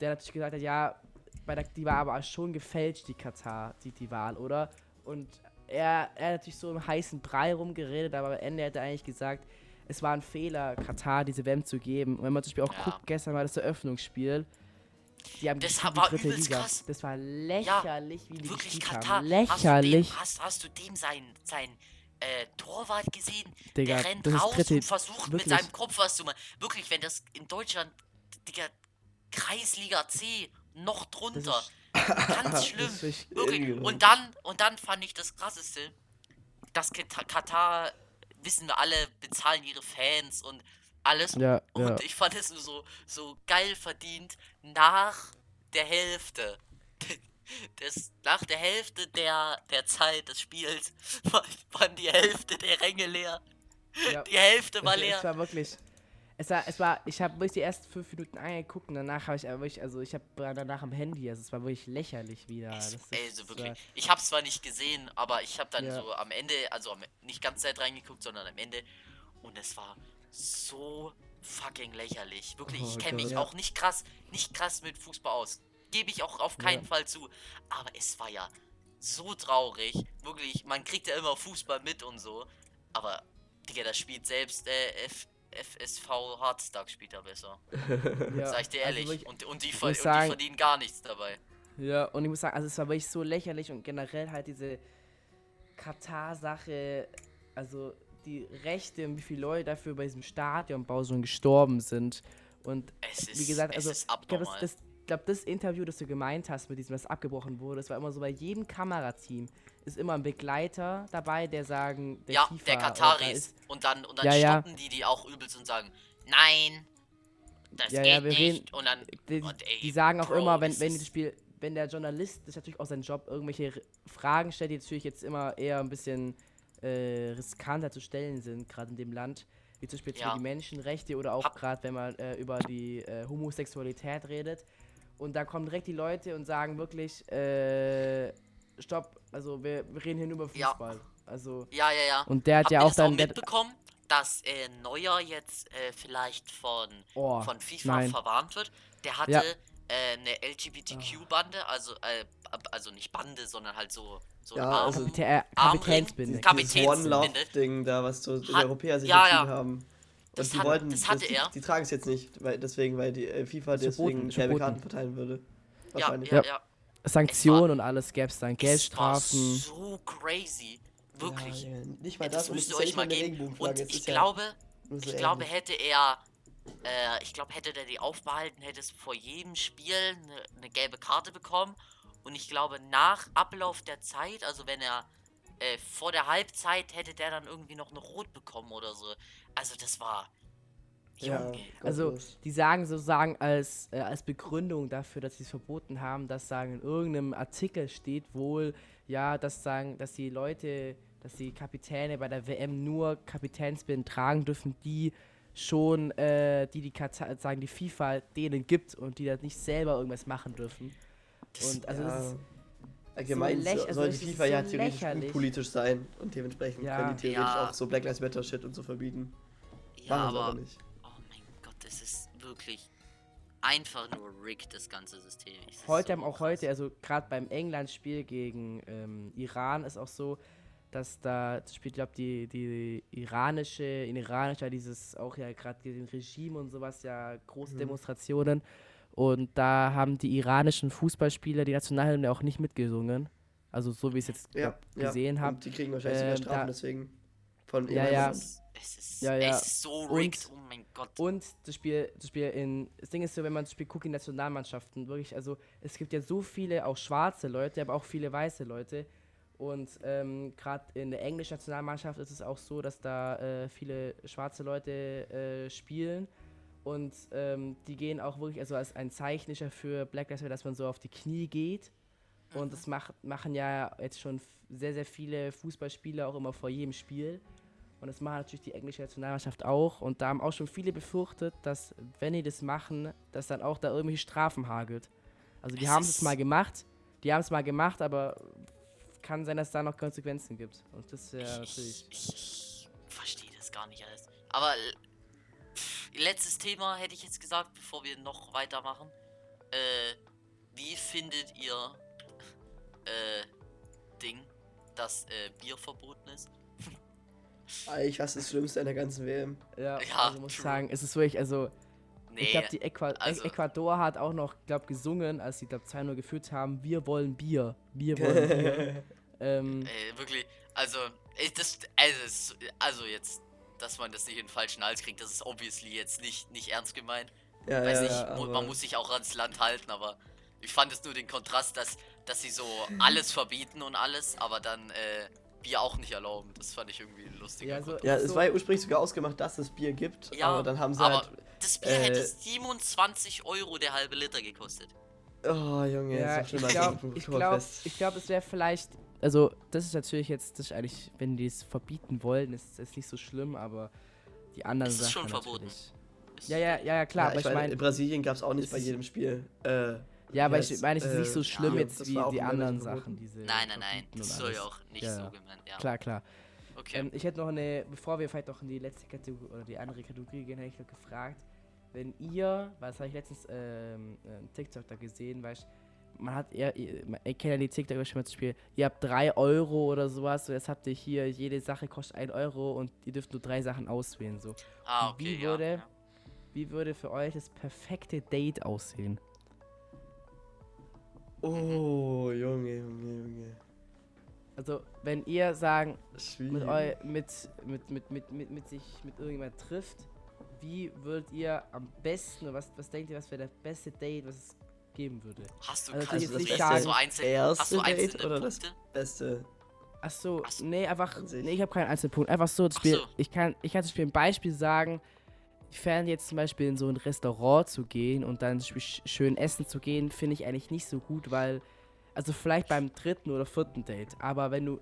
der natürlich gesagt hat, ja, bei der, die war aber schon gefälscht, die Katar, die, die Wahl, oder? Und er, er hat natürlich so im heißen Brei rumgeredet, aber am Ende hat er eigentlich gesagt, es war ein Fehler, Katar diese WM zu geben. Und wenn man zum Beispiel auch Ja. guckt, gestern war das Eröffnungsspiel, die haben Das gespielt, war die dritte übelst Liga. krass. Das war lächerlich, wie die Wirklich Katar. haben. Hast du Lächerlich. dem, hast, hast du dem sein, sein äh, Torwart gesehen? Digga, der rennt raus dritte- und versucht wirklich. mit seinem Kopf was zu machen. Wirklich, wenn das in Deutschland, Digga, Kreisliga C, noch drunter. Ganz schlimm. Wirklich-. Und dann, und dann fand ich das krasseste, dass Kata- Katar, wissen wir alle, bezahlen ihre Fans und alles. Ja, Und ja. ich fand es nur so, so geil verdient nach der Hälfte. Das, nach der Hälfte der, der Zeit des Spiels war, waren die Hälfte der Ränge leer. ja. Die Hälfte war leer. war wirklich. Es war, es war, ich habe wirklich die ersten fünf Minuten angeguckt und danach habe ich aber wirklich, also ich habe danach am Handy, also es war wirklich lächerlich wieder. Es, ist- ey, das so war- wirklich. Ich habe zwar nicht gesehen, aber ich habe dann Ja. so am Ende, also am, nicht ganz Zeit reingeguckt, sondern am Ende. Und es war so fucking lächerlich. Wirklich, Oh ich kenne mich Ja. auch nicht krass, nicht krass mit Fußball aus. Gebe ich auch auf keinen Ja. Fall zu. Aber es war ja so traurig. Wirklich, man kriegt ja immer Fußball mit und so. Aber, Digga, das spielt selbst äh, FSV Hardstock spielt da besser. ja, Sag ich dir also ehrlich. wirklich- und, und, die, ver und die sagen- verdienen gar nichts dabei. Ja, und ich muss sagen, also es war wirklich so lächerlich und generell halt diese Katar-Sache, also die Rechte und wie viele Leute dafür bei diesem Stadionbau schon gestorben sind. Und Es ist, wie gesagt, also es ist ich glaube, abnormal. das, das, ich glaub, das Interview, das du gemeint hast, mit diesem, was abgebrochen wurde, das war immer so bei jedem Kamerateam ist immer ein Begleiter dabei, der sagen, der ja, FIFA der Kataris. ist. Und dann, und dann Ja, ja. stoppen die die auch übelst und sagen, nein, das Ja, geht ja, wir nicht. reden- und dann, Die, und ey, die sagen auch Bro, immer, wenn, wenn das Spiel, wenn der Journalist, das ist natürlich auch sein Job, irgendwelche Fragen stellt, die natürlich jetzt immer eher ein bisschen äh, riskanter zu stellen sind, gerade in dem Land, wie zum Beispiel Ja. die Menschenrechte oder auch gerade, wenn man äh, über die äh, Homosexualität redet. Und da kommen direkt die Leute und sagen wirklich, äh, stopp, also wir, wir reden hier nur über Ja. Fußball. Also, ja, ja, ja. und der hat Habt ja auch dann. auch mitbekommen, dass äh, Neuer jetzt äh, vielleicht von, oh, von FIFA nein. verwarnt wird? Der hatte Ja. äh, eine LGBTQ-Bande, also, äh, also nicht Bande, sondern halt so, so Ja, eine Arm- also- Kapitä Kapitänsbinde. Kapitänsbinde. One Love-Ding da, was so die Europäer sich ja, ja. haben. Und Das die hat- wollten, das hatte die, er. die tragen es jetzt nicht, weil deswegen, weil die äh, FIFA deswegen gelbe. Karten verteilen würde. Ja, Wahrscheinlich. ja, Ja. ja. Sanktionen und alles gäbe es dann, Es war Geldstrafen. so crazy. Wirklich. Ja, ja, nicht mal Ja, das, und es müsst ihr nicht mal geben. Und ich glaube, ich glaube, hätte er äh, ich glaube, hätte der die aufbehalten, hätte es vor jedem Spiel eine, eine gelbe Karte bekommen. Und ich glaube, nach Ablauf der Zeit, also wenn er äh, vor der Halbzeit, hätte der dann irgendwie noch eine Rot bekommen oder so. Also das war. Ja, Junge. Also, die sagen sozusagen als, äh, als Begründung dafür, dass sie es verboten haben, dass sagen in irgendeinem Artikel steht wohl, ja, dass sagen, dass die Leute, dass die Kapitäne bei der WM nur Kapitänsbinden tragen dürfen, die schon, äh, die die Katar, sagen die FIFA denen gibt und die da nicht selber irgendwas machen dürfen. Und also das ist, Allgemein so also soll die es ist FIFA so ja theoretisch lächerlich. unpolitisch sein und dementsprechend Ja. können die theoretisch Ja. auch so Black Lives Matter Shit und so verbieten. Ja, Machen aber. aber nicht. Oh mein Gott, es ist wirklich einfach nur rigged, das ganze System. Ist heute so haben auch krass. heute, also gerade beim England-Spiel gegen ähm, Iran ist auch so, dass da das spielt, glaube die die iranische, in Iran ist ja dieses auch ja gerade gegen Regime und sowas ja große Mhm. Demonstrationen und da haben die iranischen Fußballspieler die Nationalhymne auch nicht mitgesungen. Also so wie ich es jetzt Ja, glaub, gesehen ja. habe. Die kriegen wahrscheinlich Ähm, sogar Strafen da- deswegen. Von Ja, ja. Es ist, es ist, Ja, ja. Es ist so rigged, oh mein Gott. Und das Spiel, das Spiel in. Das Ding ist so, wenn man das Spiel guckt, die Nationalmannschaften, wirklich, also es gibt ja so viele auch schwarze Leute, aber auch viele weiße Leute. Und ähm, gerade in der englischen Nationalmannschaft ist es auch so, dass da äh, viele schwarze Leute äh, spielen. Und ähm, die gehen auch wirklich, also als ein Zeichen für Black Lives Matter, dass man so auf die Knie geht. Und das macht, machen ja jetzt schon sehr, sehr viele Fußballspieler auch immer vor jedem Spiel. Und das macht natürlich die englische Nationalmannschaft auch. Und da haben auch schon viele befürchtet, dass, wenn die das machen, dass dann auch da irgendwelche Strafen hagelt. Also die haben es mal gemacht, die haben es mal gemacht, aber kann sein, dass da noch Konsequenzen gibt. Und das ist ja ich, natürlich. ich, ich, verstehe das gar nicht alles. Aber pff, letztes Thema hätte ich jetzt gesagt, bevor wir noch weitermachen. Äh, wie findet ihr äh, Ding, dass äh, Bier verboten ist? Eigentlich fast das Schlimmste an der ganzen WM. Ja, Ja, also muss ich true. sagen, es ist wirklich, also Nee, ich glaube, die Äqua also- Ecuador hat auch noch, glaube gesungen, als sie, glaube 2-0 geführt haben, wir wollen Bier, wir wollen Bier. ähm, Ey, wirklich, also, ich, das, also, also jetzt, dass man das nicht in den falschen Hals kriegt, das ist obviously jetzt nicht, nicht ernst gemeint. Ja, Weiß ja, nicht, ja, man muss sich auch ans Land halten, aber ich fand es nur den Kontrast, dass, dass sie so alles verbieten und alles, aber dann äh, Bier auch nicht erlauben. Das fand ich irgendwie ein lustiger Ja, so-. Ja, es war ja ursprünglich sogar ausgemacht, dass es Bier gibt, Ja, aber dann haben sie aber halt. das Bier äh, hätte 27 Euro der halbe Liter gekostet. Oh, Junge, Ja, ist doch ich glaube, ein ich glaube, Oktoberfest. ich glaube, es wäre vielleicht, also das ist natürlich jetzt, das ist eigentlich, wenn die es verbieten wollen, ist es nicht so schlimm, aber die anderen Es ist Sachen schon verboten. natürlich. Ist- Ja, ja, ja, ja, klar, ja, aber ich ich meine, in Brasilien gab es auch nicht bei ist- jedem Spiel. Äh, ja, aber ich meine, es ist nicht so äh, schlimm ja, jetzt das wie die anderen Sachen, diese Nein, nein, nein, das soll alles. ja auch nicht Ja, so gemeint, ja. Klar, klar. Okay. Ähm, ich hätte noch eine, bevor wir vielleicht noch in die letzte Kategorie oder die andere Kategorie gehen, hätte ich noch gefragt, wenn ihr, das habe ich letztens ähm, einen TikTok da gesehen, weil ich, man hat eher, ich kenne ja die TikTok schon mal zum Spiel, ihr habt 3 Euro oder sowas, so jetzt habt ihr hier, jede Sache kostet 1 Euro und ihr dürft nur drei Sachen auswählen, so. ah, okay, wie ja, würde- ja. Wie würde für euch das perfekte Date aussehen? Oh, Junge, Junge, Junge. Also, wenn ihr sagen, mit, eu, mit, mit, mit, mit, mit, mit sich mit irgendjemand trifft, wie würdet ihr am besten, oder was, was denkt ihr, was wäre das beste Date, was es geben würde? Hast du, Also kannst das du nicht sagen, so einzelne, erste hast du Date einzelne oder das-? Beste. Ach so, Ach so. nee, einfach, nee, ich habe keinen Einzelpunkt. Einfach so, das Spiel, so. ich kann, ich kann zum Beispiel ein Beispiel sagen, ich fände jetzt zum Beispiel in so ein Restaurant zu gehen und dann zum Beispiel sch- schön essen zu gehen, finde ich eigentlich nicht so gut, weil, also vielleicht beim dritten oder vierten Date, aber wenn du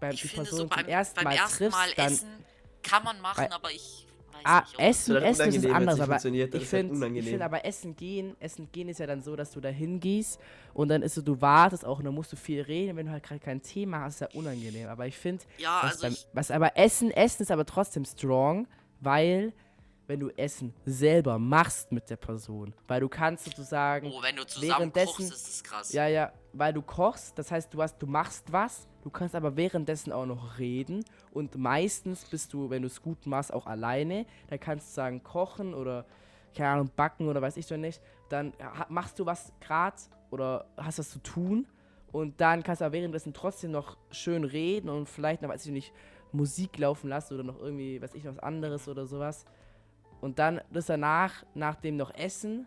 beim, Ich die finde, Person so beim, zum ersten beim Mal ersten triffst, Mal dann, essen kann man machen, Bei- aber ich ah, Essen, Das ist Essen ist nicht aber ich halt finde, unangenehm. finde aber Essen gehen, Essen gehen ist ja dann so, dass du da hingehst und dann ist so, du wartest auch und dann musst du viel reden, wenn du halt gerade kein Thema hast, ist ja unangenehm, aber ich finde, Ja, was, also beim, was aber Essen, Essen ist aber trotzdem strong, weil wenn du Essen selber machst mit der Person, weil du kannst sozusagen, oh, wenn du zusammen währenddessen- kochst, ist es krass. ja, ja, weil du kochst, das heißt, du hast, du machst was, du kannst aber währenddessen auch noch reden und meistens bist du, wenn du es gut machst, auch alleine, dann kannst du sagen, kochen oder, keine Ahnung, backen oder weiß ich so nicht, dann ha- machst du was grad oder hast was zu tun und dann kannst du aber währenddessen trotzdem noch schön reden und vielleicht noch, weiß ich nicht, Musik laufen lassen oder noch irgendwie, weiß ich, noch was anderes oder sowas. Und dann das danach, nach dem noch Essen.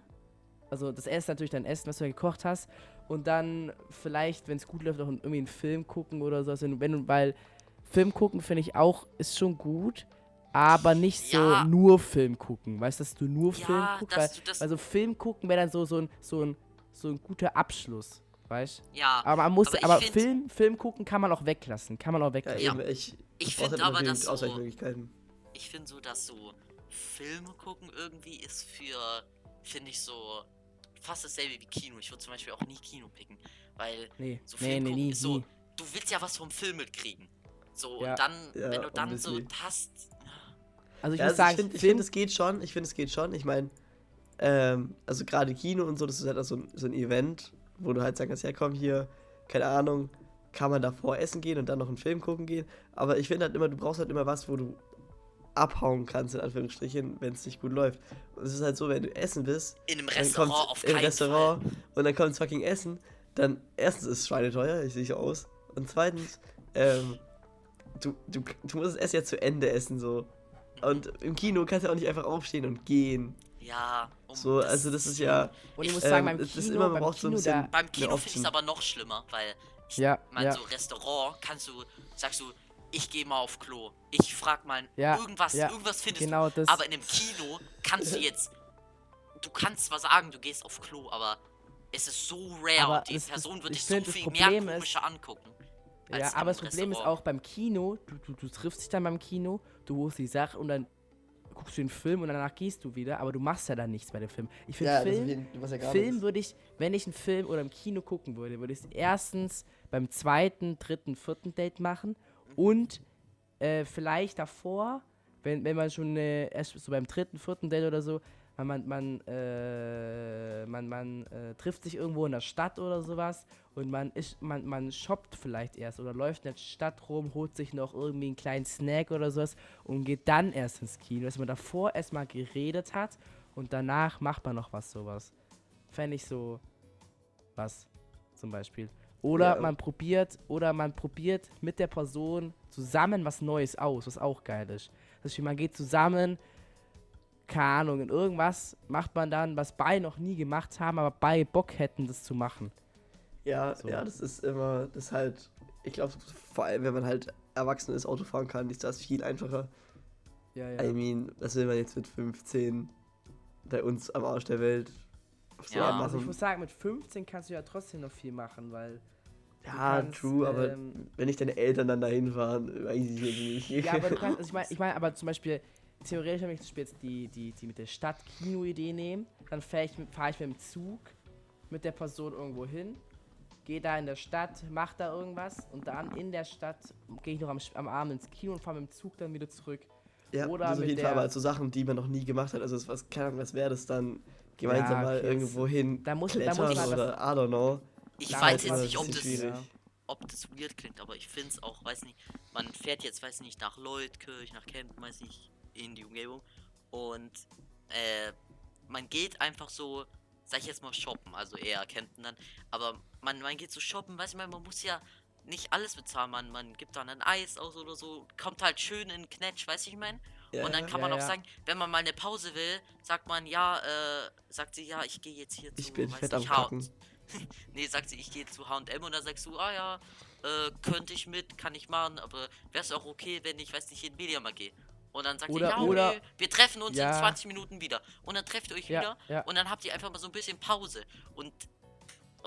Also das Essen natürlich dein Essen, was du ja gekocht hast. Und dann vielleicht, wenn es gut läuft, auch irgendwie einen Film gucken oder so. Also wenn du, weil Film gucken finde ich auch, ist schon gut. Aber nicht so Ja. nur Film gucken. Weißt du, dass du nur Ja, Film guckst? Weil, das- also Film gucken wäre dann so, so, ein, so, ein, so ein guter Abschluss. Weißt du? Ja, Aber man muss, aber aber, find- Film, Film gucken kann man auch weglassen. Kann man auch weglassen. Ja. ich, Ich brauch find halt aber, dass so- ich finde so, dass so Filme gucken irgendwie ist für, finde ich so fast dasselbe wie Kino. Ich würde zum Beispiel auch nie Kino picken, weil Nee, so nee, nee, nie, so, nie. du willst ja was vom Film mitkriegen. So, Ja. und dann, Ja, wenn du dann so hast, Also ich Ja, muss also sagen, ich finde, find, es geht schon. Ich finde, es geht schon. Ich meine, ähm, also gerade Kino und so, das ist halt auch so ein, so ein Event, wo du halt sagen kannst, ja komm hier, keine Ahnung, kann man davor essen gehen und dann noch einen Film gucken gehen. Aber ich finde halt immer, du brauchst halt immer was, wo du abhauen kannst, in Anführungsstrichen, wenn es nicht gut läuft. Und es ist halt so, wenn du essen bist, in einem Restaurant kommt auf im keinen Restaurant Fall. und dann kommt fucking Essen, dann erstens ist es schweineteuer, ich sehe so aus. Und zweitens, ähm, du, du, du musst das Essen ja zu Ende essen, so. Und im Kino kannst du auch nicht einfach aufstehen und gehen. Ja, um So, also das ist ja. und ich muss ähm, sagen, beim es Kino, ist immer, beim braucht so ein Kino bisschen- da, Beim Kino finde ich es aber noch schlimmer, weil ich Ja, meine, ja. so Restaurant kannst du, sagst du, ich gehe mal auf Klo. Ich frag mal Ja, irgendwas, ja, irgendwas findest genau du. das. Aber in einem Kino kannst du jetzt, du kannst zwar sagen, du gehst auf Klo, aber es ist so rare Aber und die das- Person wird ich dich so find, viel Problem mehr ist- komischer angucken. Ja, aber das Problem ist Restaurant. auch beim Kino, du, du, du triffst dich dann beim Kino, du holst die Sache und dann guckst du den Film und danach gehst du wieder, aber du machst ja dann nichts bei dem Film. Ich finde Film, Film würde ich, wenn ich einen Film oder im Kino gucken würde, würde ich es erstens beim zweiten, dritten, vierten Date machen und äh, vielleicht davor, wenn, wenn man schon äh, erst so beim dritten, vierten Date oder so, man, man, man, äh, man, man äh, trifft sich irgendwo in der Stadt oder sowas und man ist, man, man shoppt vielleicht erst oder läuft in der Stadt rum, holt sich noch irgendwie einen kleinen Snack oder sowas und geht dann erst ins Kino, dass man davor erstmal geredet hat und danach macht man noch was sowas. Fände ich so was zum Beispiel. Oder Ja. man probiert, oder man probiert mit der Person zusammen was Neues aus, was auch geil ist. Das heißt, man geht zusammen, keine Ahnung, in irgendwas macht man dann, was beide noch nie gemacht haben, aber beide Bock hätten, das zu machen. Ja, So. ja, das ist immer, das ist halt, ich glaube, vor allem, wenn man halt erwachsen ist, Auto fahren kann, ist das viel einfacher. Ja, ja. I mean, was will man jetzt mit 15 bei uns am Arsch der Welt so Ja. also ich machen? muss sagen, mit 15 kannst du ja trotzdem noch viel machen, weil. Ja, kannst, true, aber ähm, wenn nicht deine Eltern dann dahin fahren, weiß ich jetzt nicht. Ja, aber du kannst, also ich meine, ich mein, aber zum Beispiel, theoretisch, wenn ich zum Beispiel jetzt die, die, die mit der Stadt-Kino-Idee nehme, dann fahre ich, mit- fahr ich mit dem Zug mit der Person irgendwo hin, gehe da in der Stadt, mach da irgendwas und dann in der Stadt gehe ich noch am, am Abend ins Kino und fahre mit dem Zug dann wieder zurück. Ja, Oder das auf jeden Fall, aber so Sachen, die man noch nie gemacht hat. Also, was, keine Ahnung, was wäre das dann? Gemeinsam Ja, mal okay, irgendwo hin da muss- da klettern muss man oder I don't know. Ich Da weiß jetzt nicht, ob das, ob das weird klingt, aber ich finde es auch, weiß nicht, man fährt jetzt, weiß nicht, nach Leutkirch, nach Kempten, weiß nicht, in die Umgebung und äh, man geht einfach so, sag ich jetzt mal shoppen, also eher Kempten dann, aber man, man geht so shoppen, weiß man, man muss ja nicht alles bezahlen, man, man gibt dann ein Eis aus oder so, kommt halt schön in Knetsch, weiß ich mein. Ja, und dann kann Ja, man auch ja. sagen, wenn man mal eine Pause will, sagt man ja, äh, sagt sie ja, ich gehe jetzt hier zu, Ich bin weiß fett am nicht. nee, sagt sie, ich gehe zu H&M und dann sagst du, ah ja, äh, könnte ich mit, kann ich machen, aber wäre es auch okay, wenn ich, weiß nicht, in Media mal gehe. Und dann sagt Oder- ihr, ja, okay, oder- wir treffen uns Ja. in 20 Minuten wieder. Und dann trefft ihr euch Ja, wieder ja. und dann habt ihr einfach mal so ein bisschen Pause. Und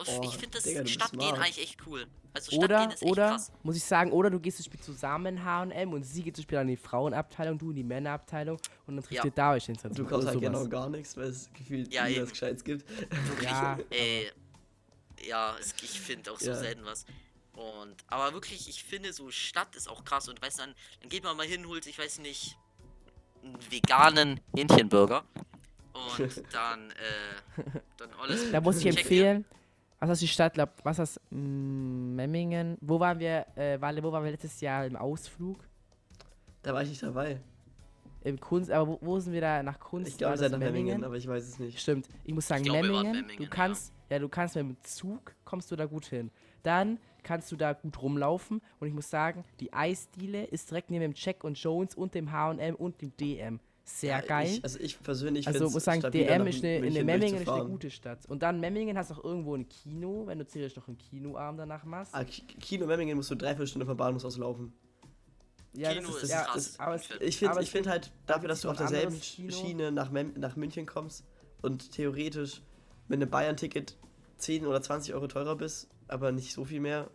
Oh, ich finde das Digga, Stadtgehen eigentlich echt cool. Also Stadtgehen Oder, ist echt oder, krass. muss ich sagen, oder du gehst zum Beispiel zusammen in H&M und sie geht zum Beispiel an die Frauenabteilung, du in die Männerabteilung und dann trifft Ja. ihr da euch ins Du kaufst halt genau gar nichts, weil es gefühlt Ja, was Gescheites gibt. Ja, ey, ja, es, ich finde auch so Ja. selten was. Und, aber wirklich, ich finde so Stadt ist auch krass und weißt du, dann, dann geht man mal hin, holt sich, weiß nicht, einen veganen Hähnchenburger und dann, äh, dann alles. Da muss ich checken. empfehlen, was ist die Stadt, glaub, was ist das, mm, Memmingen? Wo waren wir, äh, Wale, wo waren wir letztes Jahr im Ausflug? Da war ich nicht dabei. Im Kunst, aber wo, wo sind wir da nach Kunst? Ich glaube, War es das nach Memmingen, aber ich weiß es nicht. Stimmt. Ich muss sagen, Ich waren Memmingen, Memmingen, du kannst, ja. du kannst mit dem Zug, kommst du da gut hin. Dann kannst du da gut rumlaufen und ich muss sagen, die Eisdiele ist direkt neben dem Jack und Jones und dem H&M und dem DM. sehr Ja, geil. Ich, also ich persönlich also muss sagen, DM ist eine, in Memmingen ist eine gute Stadt. Und dann Memmingen hast du auch irgendwo ein Kino, wenn du theoretisch noch einen Kinoabend danach machst. Ah, Ki- Kino Memmingen musst du dreiviertel Stunde vom Bahnhof aus laufen. Ja, Kino das ist ja, krass. aber es, Ich finde aber ich find halt, da dafür, dass du auf derselben. Schiene nach, nach München kommst und theoretisch mit einem Bayern-Ticket 10 oder 20 Euro teurer bist, aber nicht so viel mehr,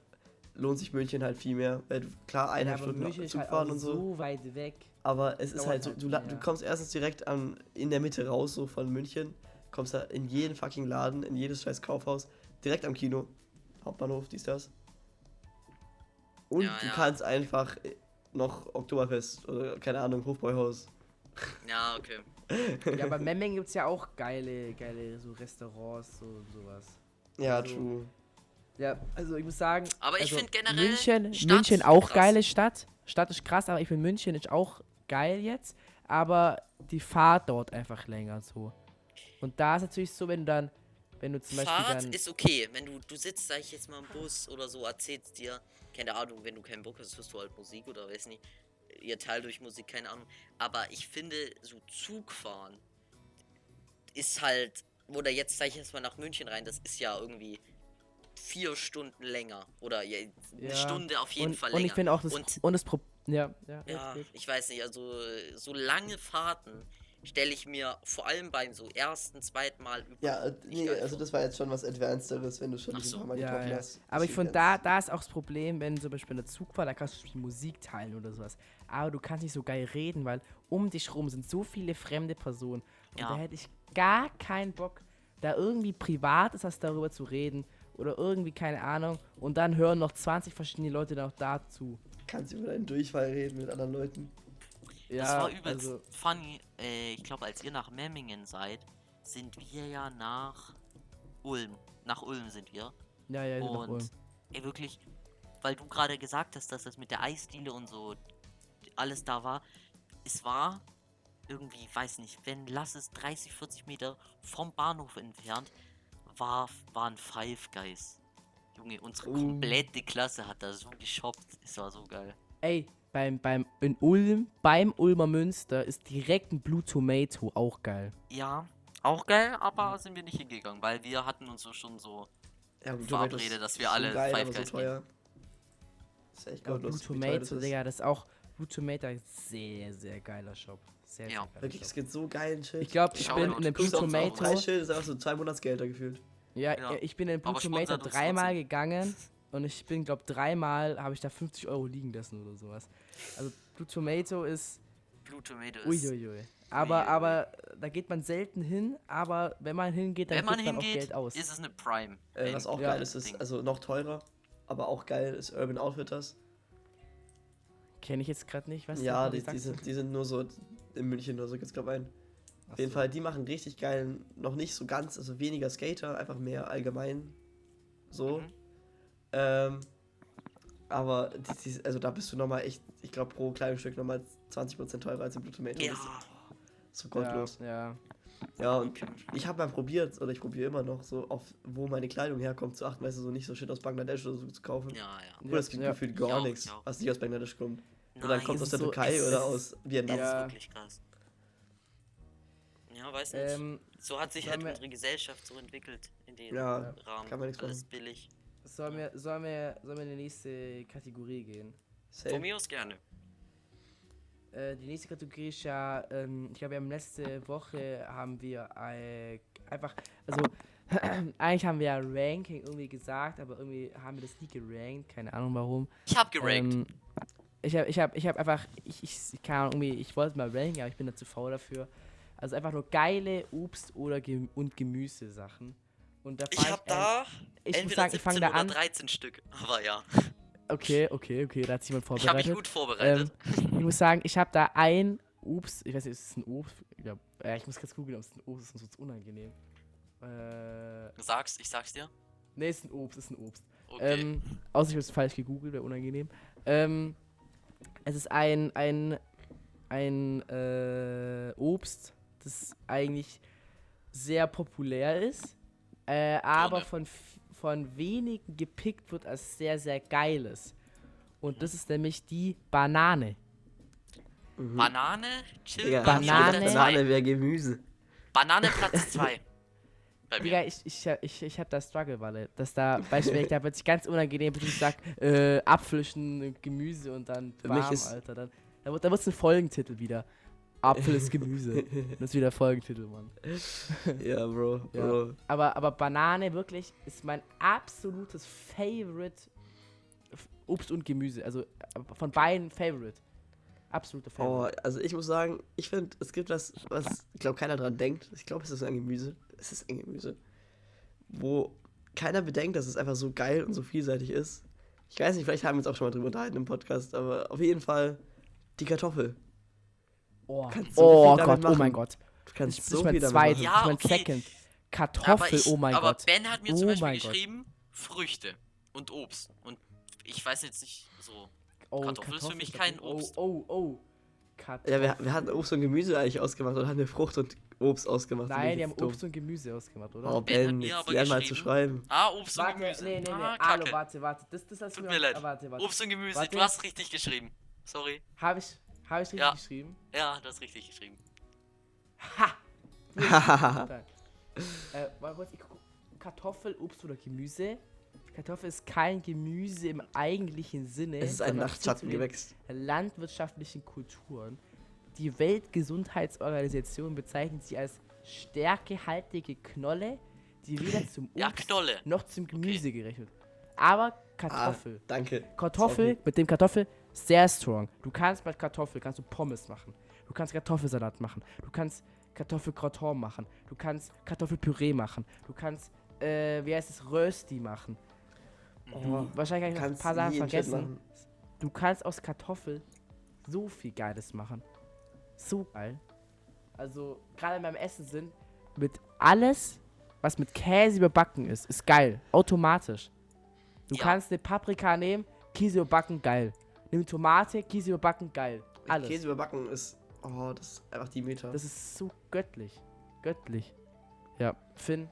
lohnt sich München halt viel mehr. Weil du, klar, ja, eineinhalb aber Stunden München ist Zug halt fahren auch und so. so weit weg. Aber es ist halt so, halt du, du kommst erstens direkt an, in der Mitte raus, so von München, kommst da in jeden fucking Laden, in jedes scheiß Kaufhaus, direkt am Kino, Hauptbahnhof, dies, das. Und Ja, du ja. kannst einfach äh, noch Oktoberfest oder keine Ahnung, Hofbräuhaus. Ja, okay. Ja, aber Memmingen gibt es ja auch geile, geile so Restaurants so und sowas. Ja, Also, true. Ja, also ich muss sagen. Aber ich also find generell München, Stadt München auch krass. geile Stadt. Stadt ist krass, aber ich finde München ist auch geil jetzt. Aber die Fahrt dauert einfach länger so. Und da ist natürlich so, wenn du dann, wenn du zum Beispiel Fahrt dann. ist okay, wenn du, du sitzt, sag ich jetzt mal im Bus oder so, erzählst dir, keine Ahnung, wenn du keinen Bock hast, hörst du halt Musik oder weiß nicht, ihr teilt durch Musik, keine Ahnung. Aber ich finde, so Zugfahren ist halt, oder jetzt sag ich jetzt mal nach München rein, das ist ja irgendwie vier Stunden länger. Oder ja, eine Ja, Stunde auf jeden und, Fall und länger. ich finde auch das. Und- Und das Pro ja, ja, Ja, ich weiß nicht, also so lange Fahrten stelle ich mir vor allem beim so ersten, zweiten Mal über. Ja, nee, also das war jetzt schon was Advancederes, wenn du schon so. ein paar Mal Ja, getroffen ja. hast. Aber ich finde, da, da ist auch das Problem, wenn zum Beispiel eine Zug war, da kannst du zum Beispiel Musik teilen oder sowas. Aber du kannst nicht so geil reden, weil um dich rum sind so viele fremde Personen. Und Ja. da hätte ich gar keinen Bock, da irgendwie privat ist, was darüber zu reden. Oder irgendwie, keine Ahnung. Und dann hören noch 20 verschiedene Leute noch dazu. kannst über deinen Durchfall reden mit anderen Leuten. Ja, das war übelst also, funny. Äh, ich glaube, als ihr nach Memmingen seid, sind wir ja nach Ulm. Nach Ulm sind wir. ja, ja, nach Ulm. Und ey, wirklich, weil du gerade gesagt hast, dass das mit der Eisdiele und so alles da war. Es war irgendwie, weiß nicht, wenn lass es 30, 40 Meter vom Bahnhof entfernt, war, waren Five Guys. Junge, unsere Uh. komplette Klasse hat da so geshoppt. Es war so geil. Ey, beim, beim, in Ulm, beim Ulmer Münster ist direkt ein Blue Tomato auch geil. Ja, auch geil, aber sind wir nicht hingegangen, weil wir hatten uns so schon so. Ja, gut, Verabrede, Tomatoes dass wir alle geil, Five Guys so teuer. Ist echt Aber Blue das Tomato, ist. Digga, das ist auch. Blue Tomato ist sehr, sehr geiler Shop. Sehr, Ja. sehr Wirklich, es Shop. gibt so geilen Shit. Ich glaube, ich Schau bin in du Blue auch Tomato. Preisschild ist einfach so zwei Monatsgelder gefühlt. Ja, Ja. ich bin in Blue Aber Tomato dreimal gegangen und ich bin, glaube dreimal habe ich da 50 Euro liegen lassen oder sowas. Also Blue Tomato ist Blue Tomato ist. uiuiui. Aber, Uiuiui. aber da geht man selten hin, aber wenn man hingeht, dann Wenn man gibt man auch hingeht, Geld aus. ist es eine Prime. Äh, Ein was auch Ja. geil ist, ist also noch teurer, aber auch geil ist Urban Outfitters. Kenne ich jetzt gerade nicht, was ja, du- die, was die, sind, die sind nur so in München oder so, gibt's glaube. Ach Auf jeden so. Fall, die machen richtig geilen, noch nicht so ganz, also weniger Skater, einfach mehr allgemein so. Mhm. Ähm, aber die, die, also da bist du nochmal echt, ich glaube pro Kleidungsstück nochmal 20% teurer als im Blue Tomato. Ja, so gottlos. Ja, ja. Ja, und ich habe mal probiert, oder ich probiere immer noch, so auf wo meine Kleidung herkommt, zu achten, weißt du, so nicht so Shit aus Bangladesch oder so zu kaufen. ja, ja. Oder es gibt ja. gefühlt gar auch, nichts, was nicht aus Bangladesch kommt. Oder Nein, dann kommt es aus der so- Türkei oder aus Vietnam. Das Ja. ist wirklich krass. Ja, weiß nicht. Ähm, so hat sich halt unsere Gesellschaft so entwickelt in dem Ja, Rahmen. kann man nichts Alles billig. Sollen, wir, sollen, wir, sollen wir in die nächste Kategorie gehen? Von mir aus gerne. Äh, die nächste Kategorie ist ja, ähm, ich glaube, wir haben letzte Woche haben wir äh, einfach, also eigentlich haben wir ja Ranking irgendwie gesagt, aber irgendwie haben wir das nie gerankt, keine Ahnung warum. Ich hab gerankt. Ähm, ich habe ich hab, ich hab einfach, ich, ich, keine Ahnung, irgendwie, ich wollte mal ranken, aber ich bin da zu faul dafür. Also einfach nur geile Obst- oder Gem und Gemüsesachen. Und da ich fang hab an- da ich muss entweder sagen, ich fange 17 da oder an. 13 Stück. Aber ja, Okay, okay, okay, da hat sich jemand ich habe vorbereitet. mich gut vorbereitet. Ähm, ich muss sagen, ich habe da ein Obst, ich weiß nicht, ist es ein Obst? Ich, glaub, äh, ich muss kurz googeln, ob es ein Obst ist, sonst wird's unangenehm. Äh, Sag's, ich sag's dir. ne, ist ein Obst, ist ein Obst. Okay. Ähm, außer ich habe es falsch gegoogelt, wäre unangenehm. Ähm, es ist ein, ein, ein äh, Obst, das eigentlich sehr populär ist, äh, aber von, von wenigen gepickt wird als sehr, sehr geiles. Und das ist nämlich die Banane. Mhm. Banane, Chill, Digga, Banane. Banane, wäre Gemüse. Banane Platz 2. Bei mir. Digga, ich, ich, ich, ich hab da Struggle, weil dass da beispielsweise da wird sich ganz unangenehm, wenn ich sag, äh, Apfelchen, Gemüse und dann warm, Alter. Dann, da wird da wird's ein Folgentitel wieder. Apfel ist Gemüse. das ist wieder Folgentitel, Mann. Ja, Bro, Ja. Bro. Aber, aber Banane wirklich ist mein absolutes Favorite Obst und Gemüse. Also äh, von beiden Favorite. Absolute Oh, Favorite. also ich muss sagen, ich finde, es gibt was, was, ich glaube, keiner dran denkt. Ich glaube, es ist ein Gemüse. Es ist ein Gemüse. Wo keiner bedenkt, dass es einfach so geil und so vielseitig ist. Ich weiß nicht, vielleicht haben wir uns auch schon mal drüber unterhalten im Podcast, aber auf jeden Fall die Kartoffel. Oh, kannst so oh Gott, oh mein machen. Gott. Du kannst Ich, so ich mein viel damit zweit, machen. Ja, ich mein okay. second. aber Kartoffel, ich, oh mein aber Gott. Ben hat mir zum Oh Beispiel mein Gott. geschrieben, Früchte und Obst. Und ich weiß jetzt nicht so. Oh, Kartoffel ist für mich Kartoffel- kein Obst. Oh, oh, oh. Kartoffel. Ja, wir, wir hatten Obst und Gemüse eigentlich ausgemacht und haben eine Frucht und Obst ausgemacht. Nein, die haben dumm. Obst und Gemüse ausgemacht, oder? Oh, Ben Ben, jetzt aber lern mal zu geschrieben- schreiben. Ah, Obst und warte, Gemüse. nee, nee, nee. ah, Hallo, Kacke. warte, warte. Das, das hast du Tut mir leid. Ah, warte, warte. Obst und Gemüse, Warte. du hast richtig geschrieben. Sorry. Habe ich, hab ich richtig Ja. geschrieben? Ja, du hast richtig geschrieben. Ha! Hahaha. äh, warte kurz, ich guck, Kartoffel, Obst oder Gemüse? Kartoffel ist kein Gemüse im eigentlichen Sinne. es ist ein Nachtschattengewächs. landwirtschaftlichen Kulturen. Die Weltgesundheitsorganisation bezeichnet sie als stärkehaltige Knolle, die weder zum Obst Ja, Knolle. noch zum Gemüse gerechnet. Aber Kartoffel. Ah, danke. Kartoffel, Sorry. mit dem Kartoffel, sehr strong. Du kannst mit Kartoffel, kannst du Pommes machen. Du kannst Kartoffelsalat machen. Du kannst Kartoffelgratin machen. Du kannst Kartoffelpüree machen. Du kannst, äh, wie heißt es, Rösti machen. Oh, Wahrscheinlich habe ich ein paar Sachen vergessen. Du kannst aus Kartoffel so viel Geiles machen. So geil. Also, gerade beim Essen sind, mit alles, was mit Käse überbacken ist, ist geil. Automatisch. Du Ja. kannst eine Paprika nehmen, Käse überbacken, geil. Nimm Tomate, Käse überbacken, geil. Alles. Käse überbacken ist, oh, das ist einfach die Meter. Das ist so göttlich. Göttlich. Ja, Finn,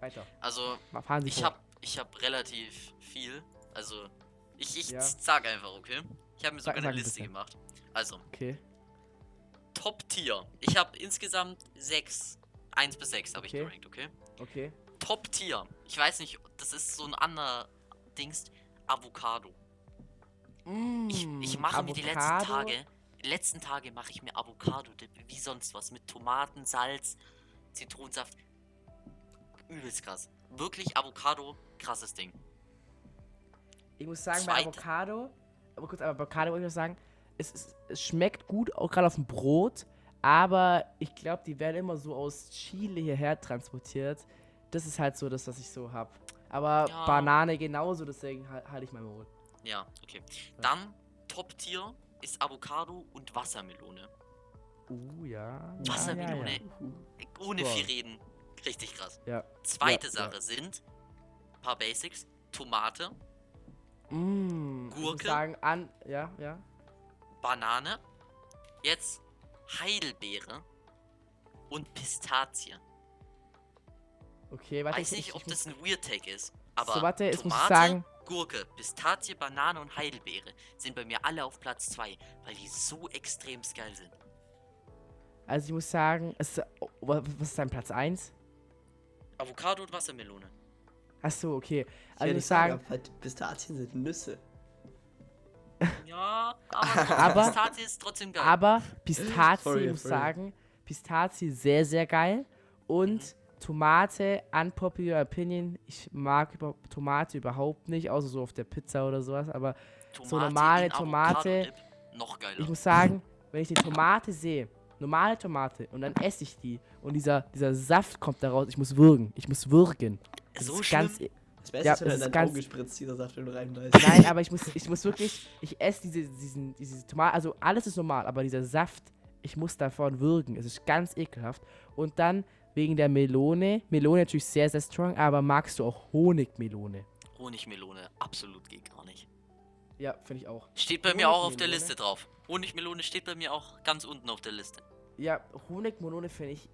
weiter. Also, ich vor. hab, ich hab relativ viel. Also, ich, ich Ja. sag einfach, okay? Ich habe mir Sag- sogar sag eine ein Liste gemacht. Also, Okay. Top-Tier. Ich habe insgesamt sechs. Eins bis sechs habe ich Okay. gerankt, okay? Okay. Top-Tier. Ich weiß nicht, das ist so ein anderer Dings. Avocado. Ich, ich mache mir die letzten Mm, Avocado? Tage, die letzten Tage mache ich mir Avocado-Dip, wie sonst was, mit Tomaten, Salz, Zitronensaft. Übelst krass. Wirklich Avocado, krasses Ding. Ich muss sagen, bei Zweite. Avocado, aber kurz, aber Avocado wollte ich noch sagen, es, es, es schmeckt gut, auch gerade auf dem Brot, aber ich glaube, die werden immer so aus Chile hierher transportiert. Das ist halt so das, was ich so habe. Aber Ja. Banane genauso, deswegen halte halt ich mein Maul. Ja, okay. Dann Top-Tier ist Avocado und Wassermelone. Uh, ja. Wassermelone, Ja, ja. ohne Boah. viel reden. Richtig krass. ja. Zweite Ja, Sache sind ein paar Basics. Tomate, Mm, muss Gurke? sagen, an, ja, ja. Banane, jetzt Heidelbeere und Pistazie. Okay, warte. Weiß ich, nicht, ich, ob ich muss- das ein Weird Take ist. Aber So, warte, muss ich Tomate, sagen- Gurke, Pistazie, Banane und Heidelbeere sind bei mir alle auf Platz 2, weil die so extrem geil sind. Also ich muss sagen, es, oh, wa- was ist dein Platz 1? Avocado und Wassermelone. Achso, okay. Ich Also ich muss sagen, aber halt Pistazien sind Nüsse. Ja, aber, Aber- Pistazie ist trotzdem geil. Aber Pistazie, Sorry, ich muss sorry. sagen, Pistazie sehr, sehr geil. Und Tomate, unpopular opinion, ich mag über Tomate überhaupt nicht, außer so auf der Pizza oder sowas. Aber so normale Tomate- Noch geiler. ich muss sagen, wenn ich die Tomate sehe, normale Tomate, und dann esse ich die und dieser, dieser Saft kommt da raus, ich muss würgen. Ich muss würgen. Das So ist schlimm? ganz, e- Das Beste Ja, ist, wenn das er in ist dein ganz- Auge spritzt, dieser Saft, wenn du reinbeißt. Nein, aber ich muss, ich muss wirklich, ich esse diese, diesen, diese Tomate, also alles ist normal, aber dieser Saft, ich muss davon würgen. Es ist ganz ekelhaft. Und dann wegen der Melone, Melone natürlich sehr, sehr strong, aber magst du auch Honigmelone? Honigmelone, absolut geht gar nicht. Ja, finde ich auch. Steht bei mir auch auf der? Liste drauf. Honigmelone steht bei mir auch ganz unten auf der Liste. Ja, Honigmelone finde ich,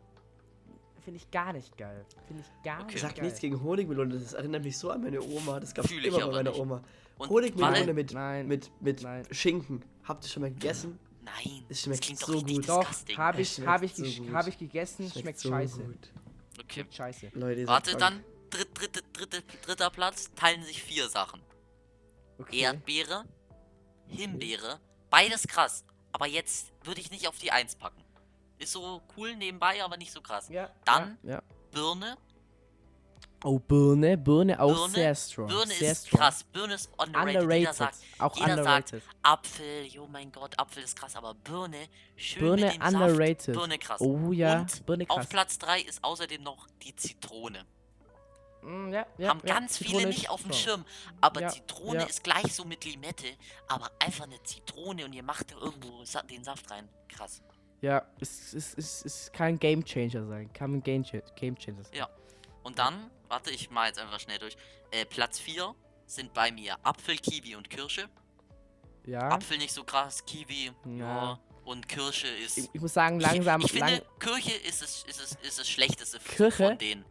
finde ich gar nicht geil. Finde ich gar Okay. Ich nicht sag geil. nichts gegen Honigmelone, das erinnert mich so an meine Oma. Das gab es immer bei meiner nicht. Oma. Und Honigmelone Walle- mit, Nein. mit, mit Nein. Schinken. Habt ihr schon mal gegessen? Nein, Es schmeckt klingt so gut. Doch, habe ich, hab ich, schmeckt so hab ich gegessen, schmeckt, so scheiße. gut. Okay. Schmeckt scheiße. Leute, Warte, dann dritt, dritte, dritte, dritter Platz teilen sich vier Sachen. Okay. Erdbeere, Himbeere, beides krass. Aber jetzt würde ich nicht auf die Eins packen. Ist so cool nebenbei, aber nicht so krass. Ja. Dann- Ja. ja. Birne, Oh, Birne. Birne auch Birne- sehr strong. Birne sehr ist strong. krass. Birne ist underrated. Jeder Underrated. sagt auch jeder sagt, underrated. Apfel, jo mein Gott, Apfel ist krass, aber Birne, schön Birne mit dem underrated. Saft. Birne krass. Oh ja, Und Birne krass. Auf Platz 3 ist außerdem noch die Zitrone. Mm, ja, ja, Haben ja, ganz Zitrone viele nicht auf dem. Schirm. Aber Zitrone ist gleich so mit Limette. Aber einfach eine Zitrone und ihr macht da irgendwo den Saft rein. Krass. Ja, es, es, es, es kann ein Game Changer sein. Kann ein Game Changer sein. Ja. Und dann, warte, ich mal jetzt einfach schnell durch. Äh, Platz 4 sind bei mir Apfel, Kiwi und Kirsche. Ja. Apfel nicht so krass, Kiwi, ja. Ja. Und Kirsche ist. Ich, ich muss sagen, langsam. Ich, ich finde, lang, Kirche ist es, ist es, ist das schlechteste Kirche? von den.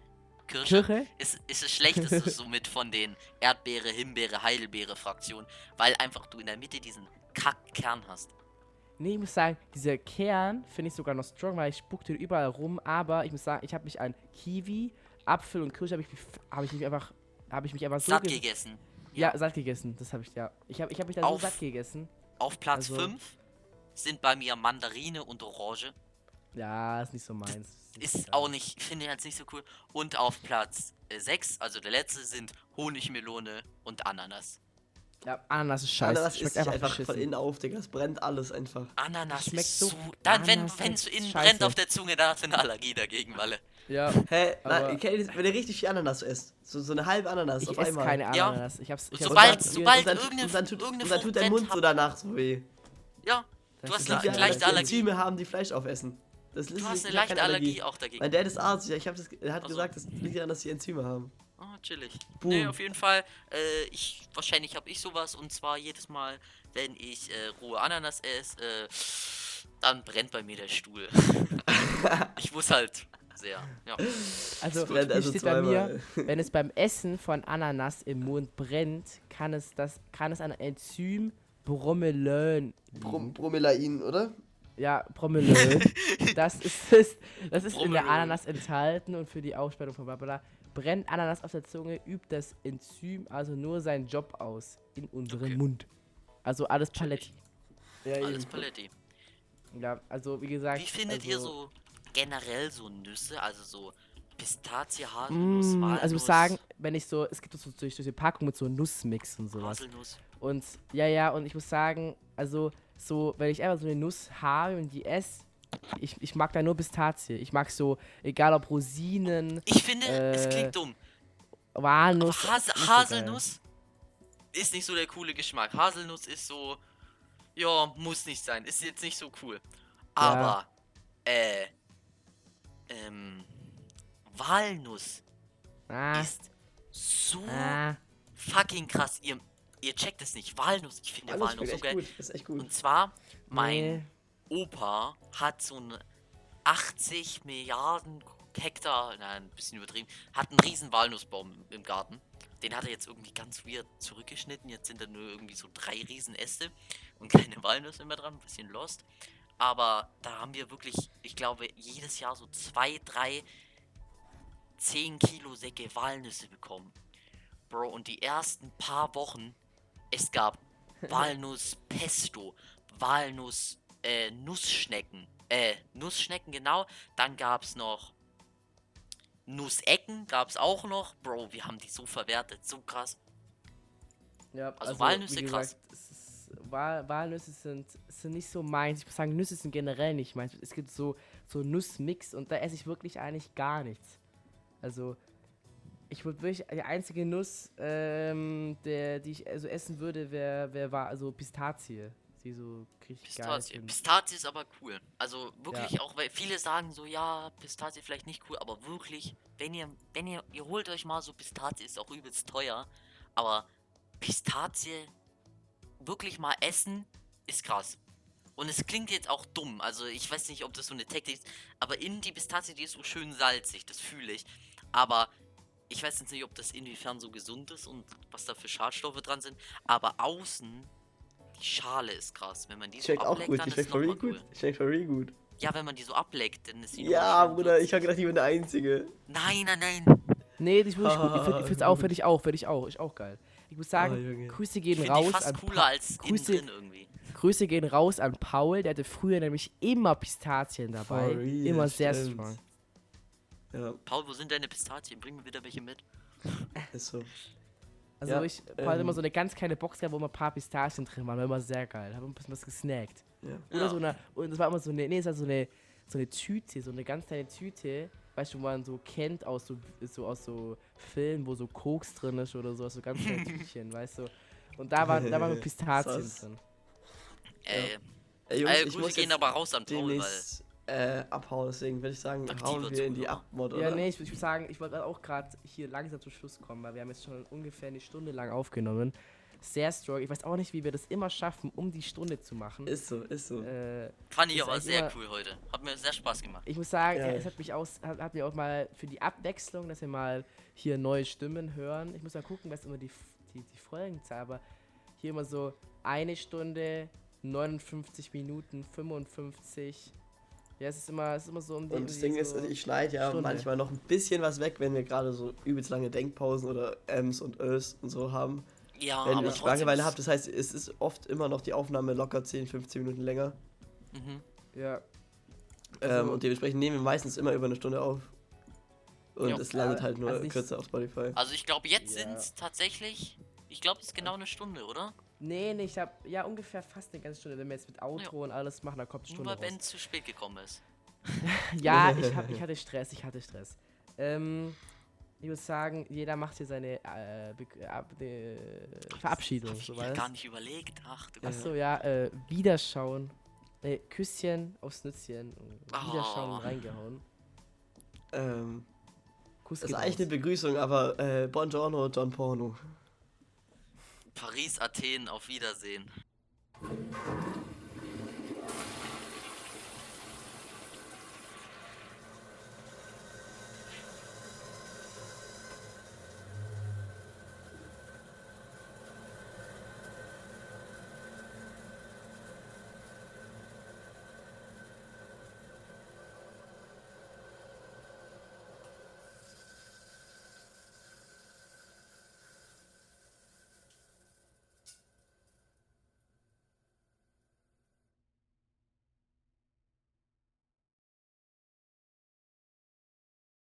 Kirsche Kirche? ist, ist das schlechteste somit von den Erdbeere, Himbeere, Heidelbeere Fraktionen, weil einfach du in der Mitte diesen Kackkern hast. Nee, ich muss sagen, dieser Kern finde ich sogar noch strong, weil ich spuckte überall rum. Aber ich muss sagen, ich habe mich an Kiwi, Apfel und Kirsche habe ich, mich- hab ich mich einfach, habe ich mich einfach so Satt ge- gegessen. Ja, satt gegessen. Das habe ich ja. Ich habe ich hab mich da Auf- so satt gegessen. Auf Platz Also- 5 sind bei mir Mandarine und Orange. Ja, ist nicht so meins. Ist geil. auch nicht, finde ich jetzt nicht so cool. Und auf Platz 6, also der letzte, sind Honigmelone und Ananas. Ja, Ananas ist scheiße. Ananas Schmeckt ist einfach beschissen. von innen auf, Digga. Es brennt alles einfach. Ananas Schmeckt ist so-. Dann, wenn Ananas es ist innen scheiße. brennt auf der Zunge, da hast du eine Allergie dagegen, Walle. Ja, Hä? Ihr das, wenn ihr richtig viel Ananas esst? So, so eine halbe Ananas ich auf esse einmal. keine Ja. Ananas. Ich hab's, ich Und hab's sobald- sobald- dann, irgendeine- und dann tut, irgendeine und dann tut der Frucht Mund so danach so weh. Ja, Das du hast ist eine ja leichte Allergie. Enzyme haben, die Fleisch aufessen. Das ist, Du hast eine ich keine leichte Allergie auch dagegen. Mein Dad ist Arzt, ja, ich hab das, er hat Also- gesagt, das liegt daran, dass die Enzyme haben. Oh, chillig. Boom. Nee, auf jeden Fall. Äh, ich, wahrscheinlich habe ich sowas und zwar jedes Mal, wenn ich äh, rohe Ananas esse, äh, dann brennt bei mir der Stuhl. ich muss halt sehr. Ja. Also, brennt also steht bei mir, wenn es beim Essen von Ananas im Mund brennt, kann es das, kann es an Enzym Bromelain Brom. Bromelain, oder? Ja, Bromelain. das ist, das, das ist in der. Ananas enthalten und für die Aufspaltung von Blablabla. Brennt Ananas auf der Zunge, übt das Enzym also nur seinen Job aus in unserem Okay. Mund. Also alles Paletti. Ja, Alles. Paletti. Ja, also wie gesagt. Wie findet also, ihr so generell so Nüsse? Also so Pistazie, Haselnuss, Mm, Walnuss, also ich muss sagen, wenn ich so, es gibt so durch diese Packung mit so Nussmix und sowas. Haselnuss. Und ja, ja, und ich muss sagen, also so, wenn ich einfach so eine Nuss habe und die esse, ich, ich mag da nur Pistazie. Ich mag so, egal ob Rosinen, Ich finde, es Äh, klingt dumm. Walnuss. So geil. Haselnuss ist nicht so der coole Geschmack. Haselnuss ist so, ja, muss nicht sein. Ist jetzt nicht so cool. Aber, äh, ähm, Walnuss Ah, ist so ah, fucking krass. Ihr, ihr checkt es nicht. Walnuss, ich finde Walnuss so geil. gut. Und zwar, mein nee. Opa hat so eine 80 Milliarden Hektar, nein, ein bisschen übertrieben, hat einen riesen Walnussbaum im- im Garten. Den hat er jetzt irgendwie ganz weird zurückgeschnitten. Jetzt sind da nur irgendwie so drei riesen Äste und keine Walnüsse mehr dran. Ein bisschen lost. Aber da haben wir wirklich, ich glaube, jedes Jahr so zwei, drei, 10 Kilo Säcke Walnüsse bekommen. Bro, und die ersten paar Wochen, es gab Walnuss Pesto, Walnuss äh, Nussschnecken, äh, Nussschnecken genau. Dann gab's noch Nussecken, gab's auch noch. Bro, wir haben die so verwertet, so krass. Ja, Also Walnüsse wie krass. Ist, Wal Walnüsse sind, sind nicht so meins. Ich muss sagen, Nüsse sind generell nicht meins. Es gibt so, so Nussmix und da esse ich wirklich eigentlich gar nichts. Also, ich würde wirklich, die einzige Nuss, ähm, der, die ich also essen würde, wäre, wär, war also Pistazie. Die so geil Pistazie. sind. Pistazie ist aber cool. Also wirklich auch, weil viele sagen so, ja, Pistazie vielleicht nicht cool, aber wirklich, wenn ihr, wenn ihr, ihr holt euch mal so Pistazie, ist auch übelst teuer, aber Pistazie wirklich mal essen, ist krass. Und es klingt jetzt auch dumm, also ich weiß nicht, ob das so eine Taktik ist, aber innen die Pistazie, die ist so schön salzig, das fühle ich. Aber ich weiß jetzt nicht, ob das inwiefern so gesund ist und was da für Schadstoffe dran sind, aber außen die Schale ist krass. Wenn man die so Schmeckt auch ableckt, gut, dann die ist es gut. cool. Schmeckt voll gut. Ja, wenn man die so ableckt, dann ist sie Ja, Bruder, ich hab gedacht, ich bin der Einzige. Nein, nein, nein. Nee, die ist wirklich gut. Ich finde Ah, find's auch, gut. finde ich auch, finde ich auch. Ist auch geil. Ich muss sagen, Oh. Grüße Ich gehen finde raus die fast an cooler Pa- als innen Grüße, drin irgendwie. Grüße gehen raus an Paul, der hatte früher nämlich immer Pistazien dabei. Real, immer sehr stimmt. strong. Ja, Paul, wo sind deine Pistazien? Bring mir wieder welche mit. ist so. Also Ja, ich Paul hat ähm, immer so eine ganz kleine Box gehabt, wo immer ein paar Pistazien drin waren. War immer sehr geil. Habe ein bisschen was gesnackt. Ja. Oder Ja. so eine, und das war immer so eine, nee, es war so eine, so eine Tüte, so eine ganz kleine Tüte, weißt du, wo man so kennt aus so, so aus so Filmen, wo so Koks drin ist oder so, aus so ganz Tütchen, weißt du. Und da waren, da waren Pistazien Sass. drin. Äh, Ey, Jungs, äh, ich muss gehen jetzt aber raus an Paul, weil. demnächst äh, abhauen, deswegen würde ich sagen, Aktiver hauen wir in die Zuhörer. Abmod, Ja, oder? nee, ich, muss sagen, ich wollte auch gerade hier langsam zum Schluss kommen, weil wir haben jetzt schon ungefähr eine Stunde lang aufgenommen. Sehr strong. Ich weiß auch nicht, wie wir das immer schaffen, um die Stunde zu machen. Ist so, ist so. Äh, Fand ich aber sehr immer- cool heute. Hat mir sehr Spaß gemacht. Ich muss sagen, Ja. es hat mich aus, hat, hat mir auch mal für die Abwechslung, dass wir mal hier neue Stimmen hören. Ich muss mal gucken, was immer die, die, die Folgenzahl, aber hier immer so eine Stunde, 59 Minuten, 55. Ja, es ist immer, es ist immer so um die. Und um das die Ding so ist, also ich schneide ja Stunde. manchmal noch ein bisschen was weg, wenn wir gerade so übelst lange Denkpausen oder Ms und Ös und so haben. Ja, wenn aber ich trotzdem Langeweile habe, das heißt, es ist oft immer noch die Aufnahme locker 10, 15 Minuten länger. Mhm. Ja, Ähm, Also- und dementsprechend nehmen wir meistens immer über eine Stunde auf. Und Ja. es landet halt nur Also kürzer auf Spotify. Also ich glaube, jetzt Ja. sind es tatsächlich. Ich glaube, es ist genau eine Stunde, oder? nee, nee, ich hab ja ungefähr fast eine ganze Stunde. Wenn wir jetzt mit Outro und alles machen, dann kommt eine Nur Stunde weil raus. Ben zu spät gekommen ist. Ja, ich, hab, ich hatte Stress, ich hatte Stress. Ähm, ich würde sagen, jeder macht hier seine äh, ab, äh, Verabschiedung. Hab ich So mir gar nicht überlegt. Ach du Achso, ja, äh, Wiederschauen. Äh, Küsschen aufs Wiederschauen Oh. und reingehauen. Ähm, Kuss das ist eigentlich raus. eine Begrüßung, aber äh, Buongiorno, John Porno. Paris, Athen, auf Wiedersehen.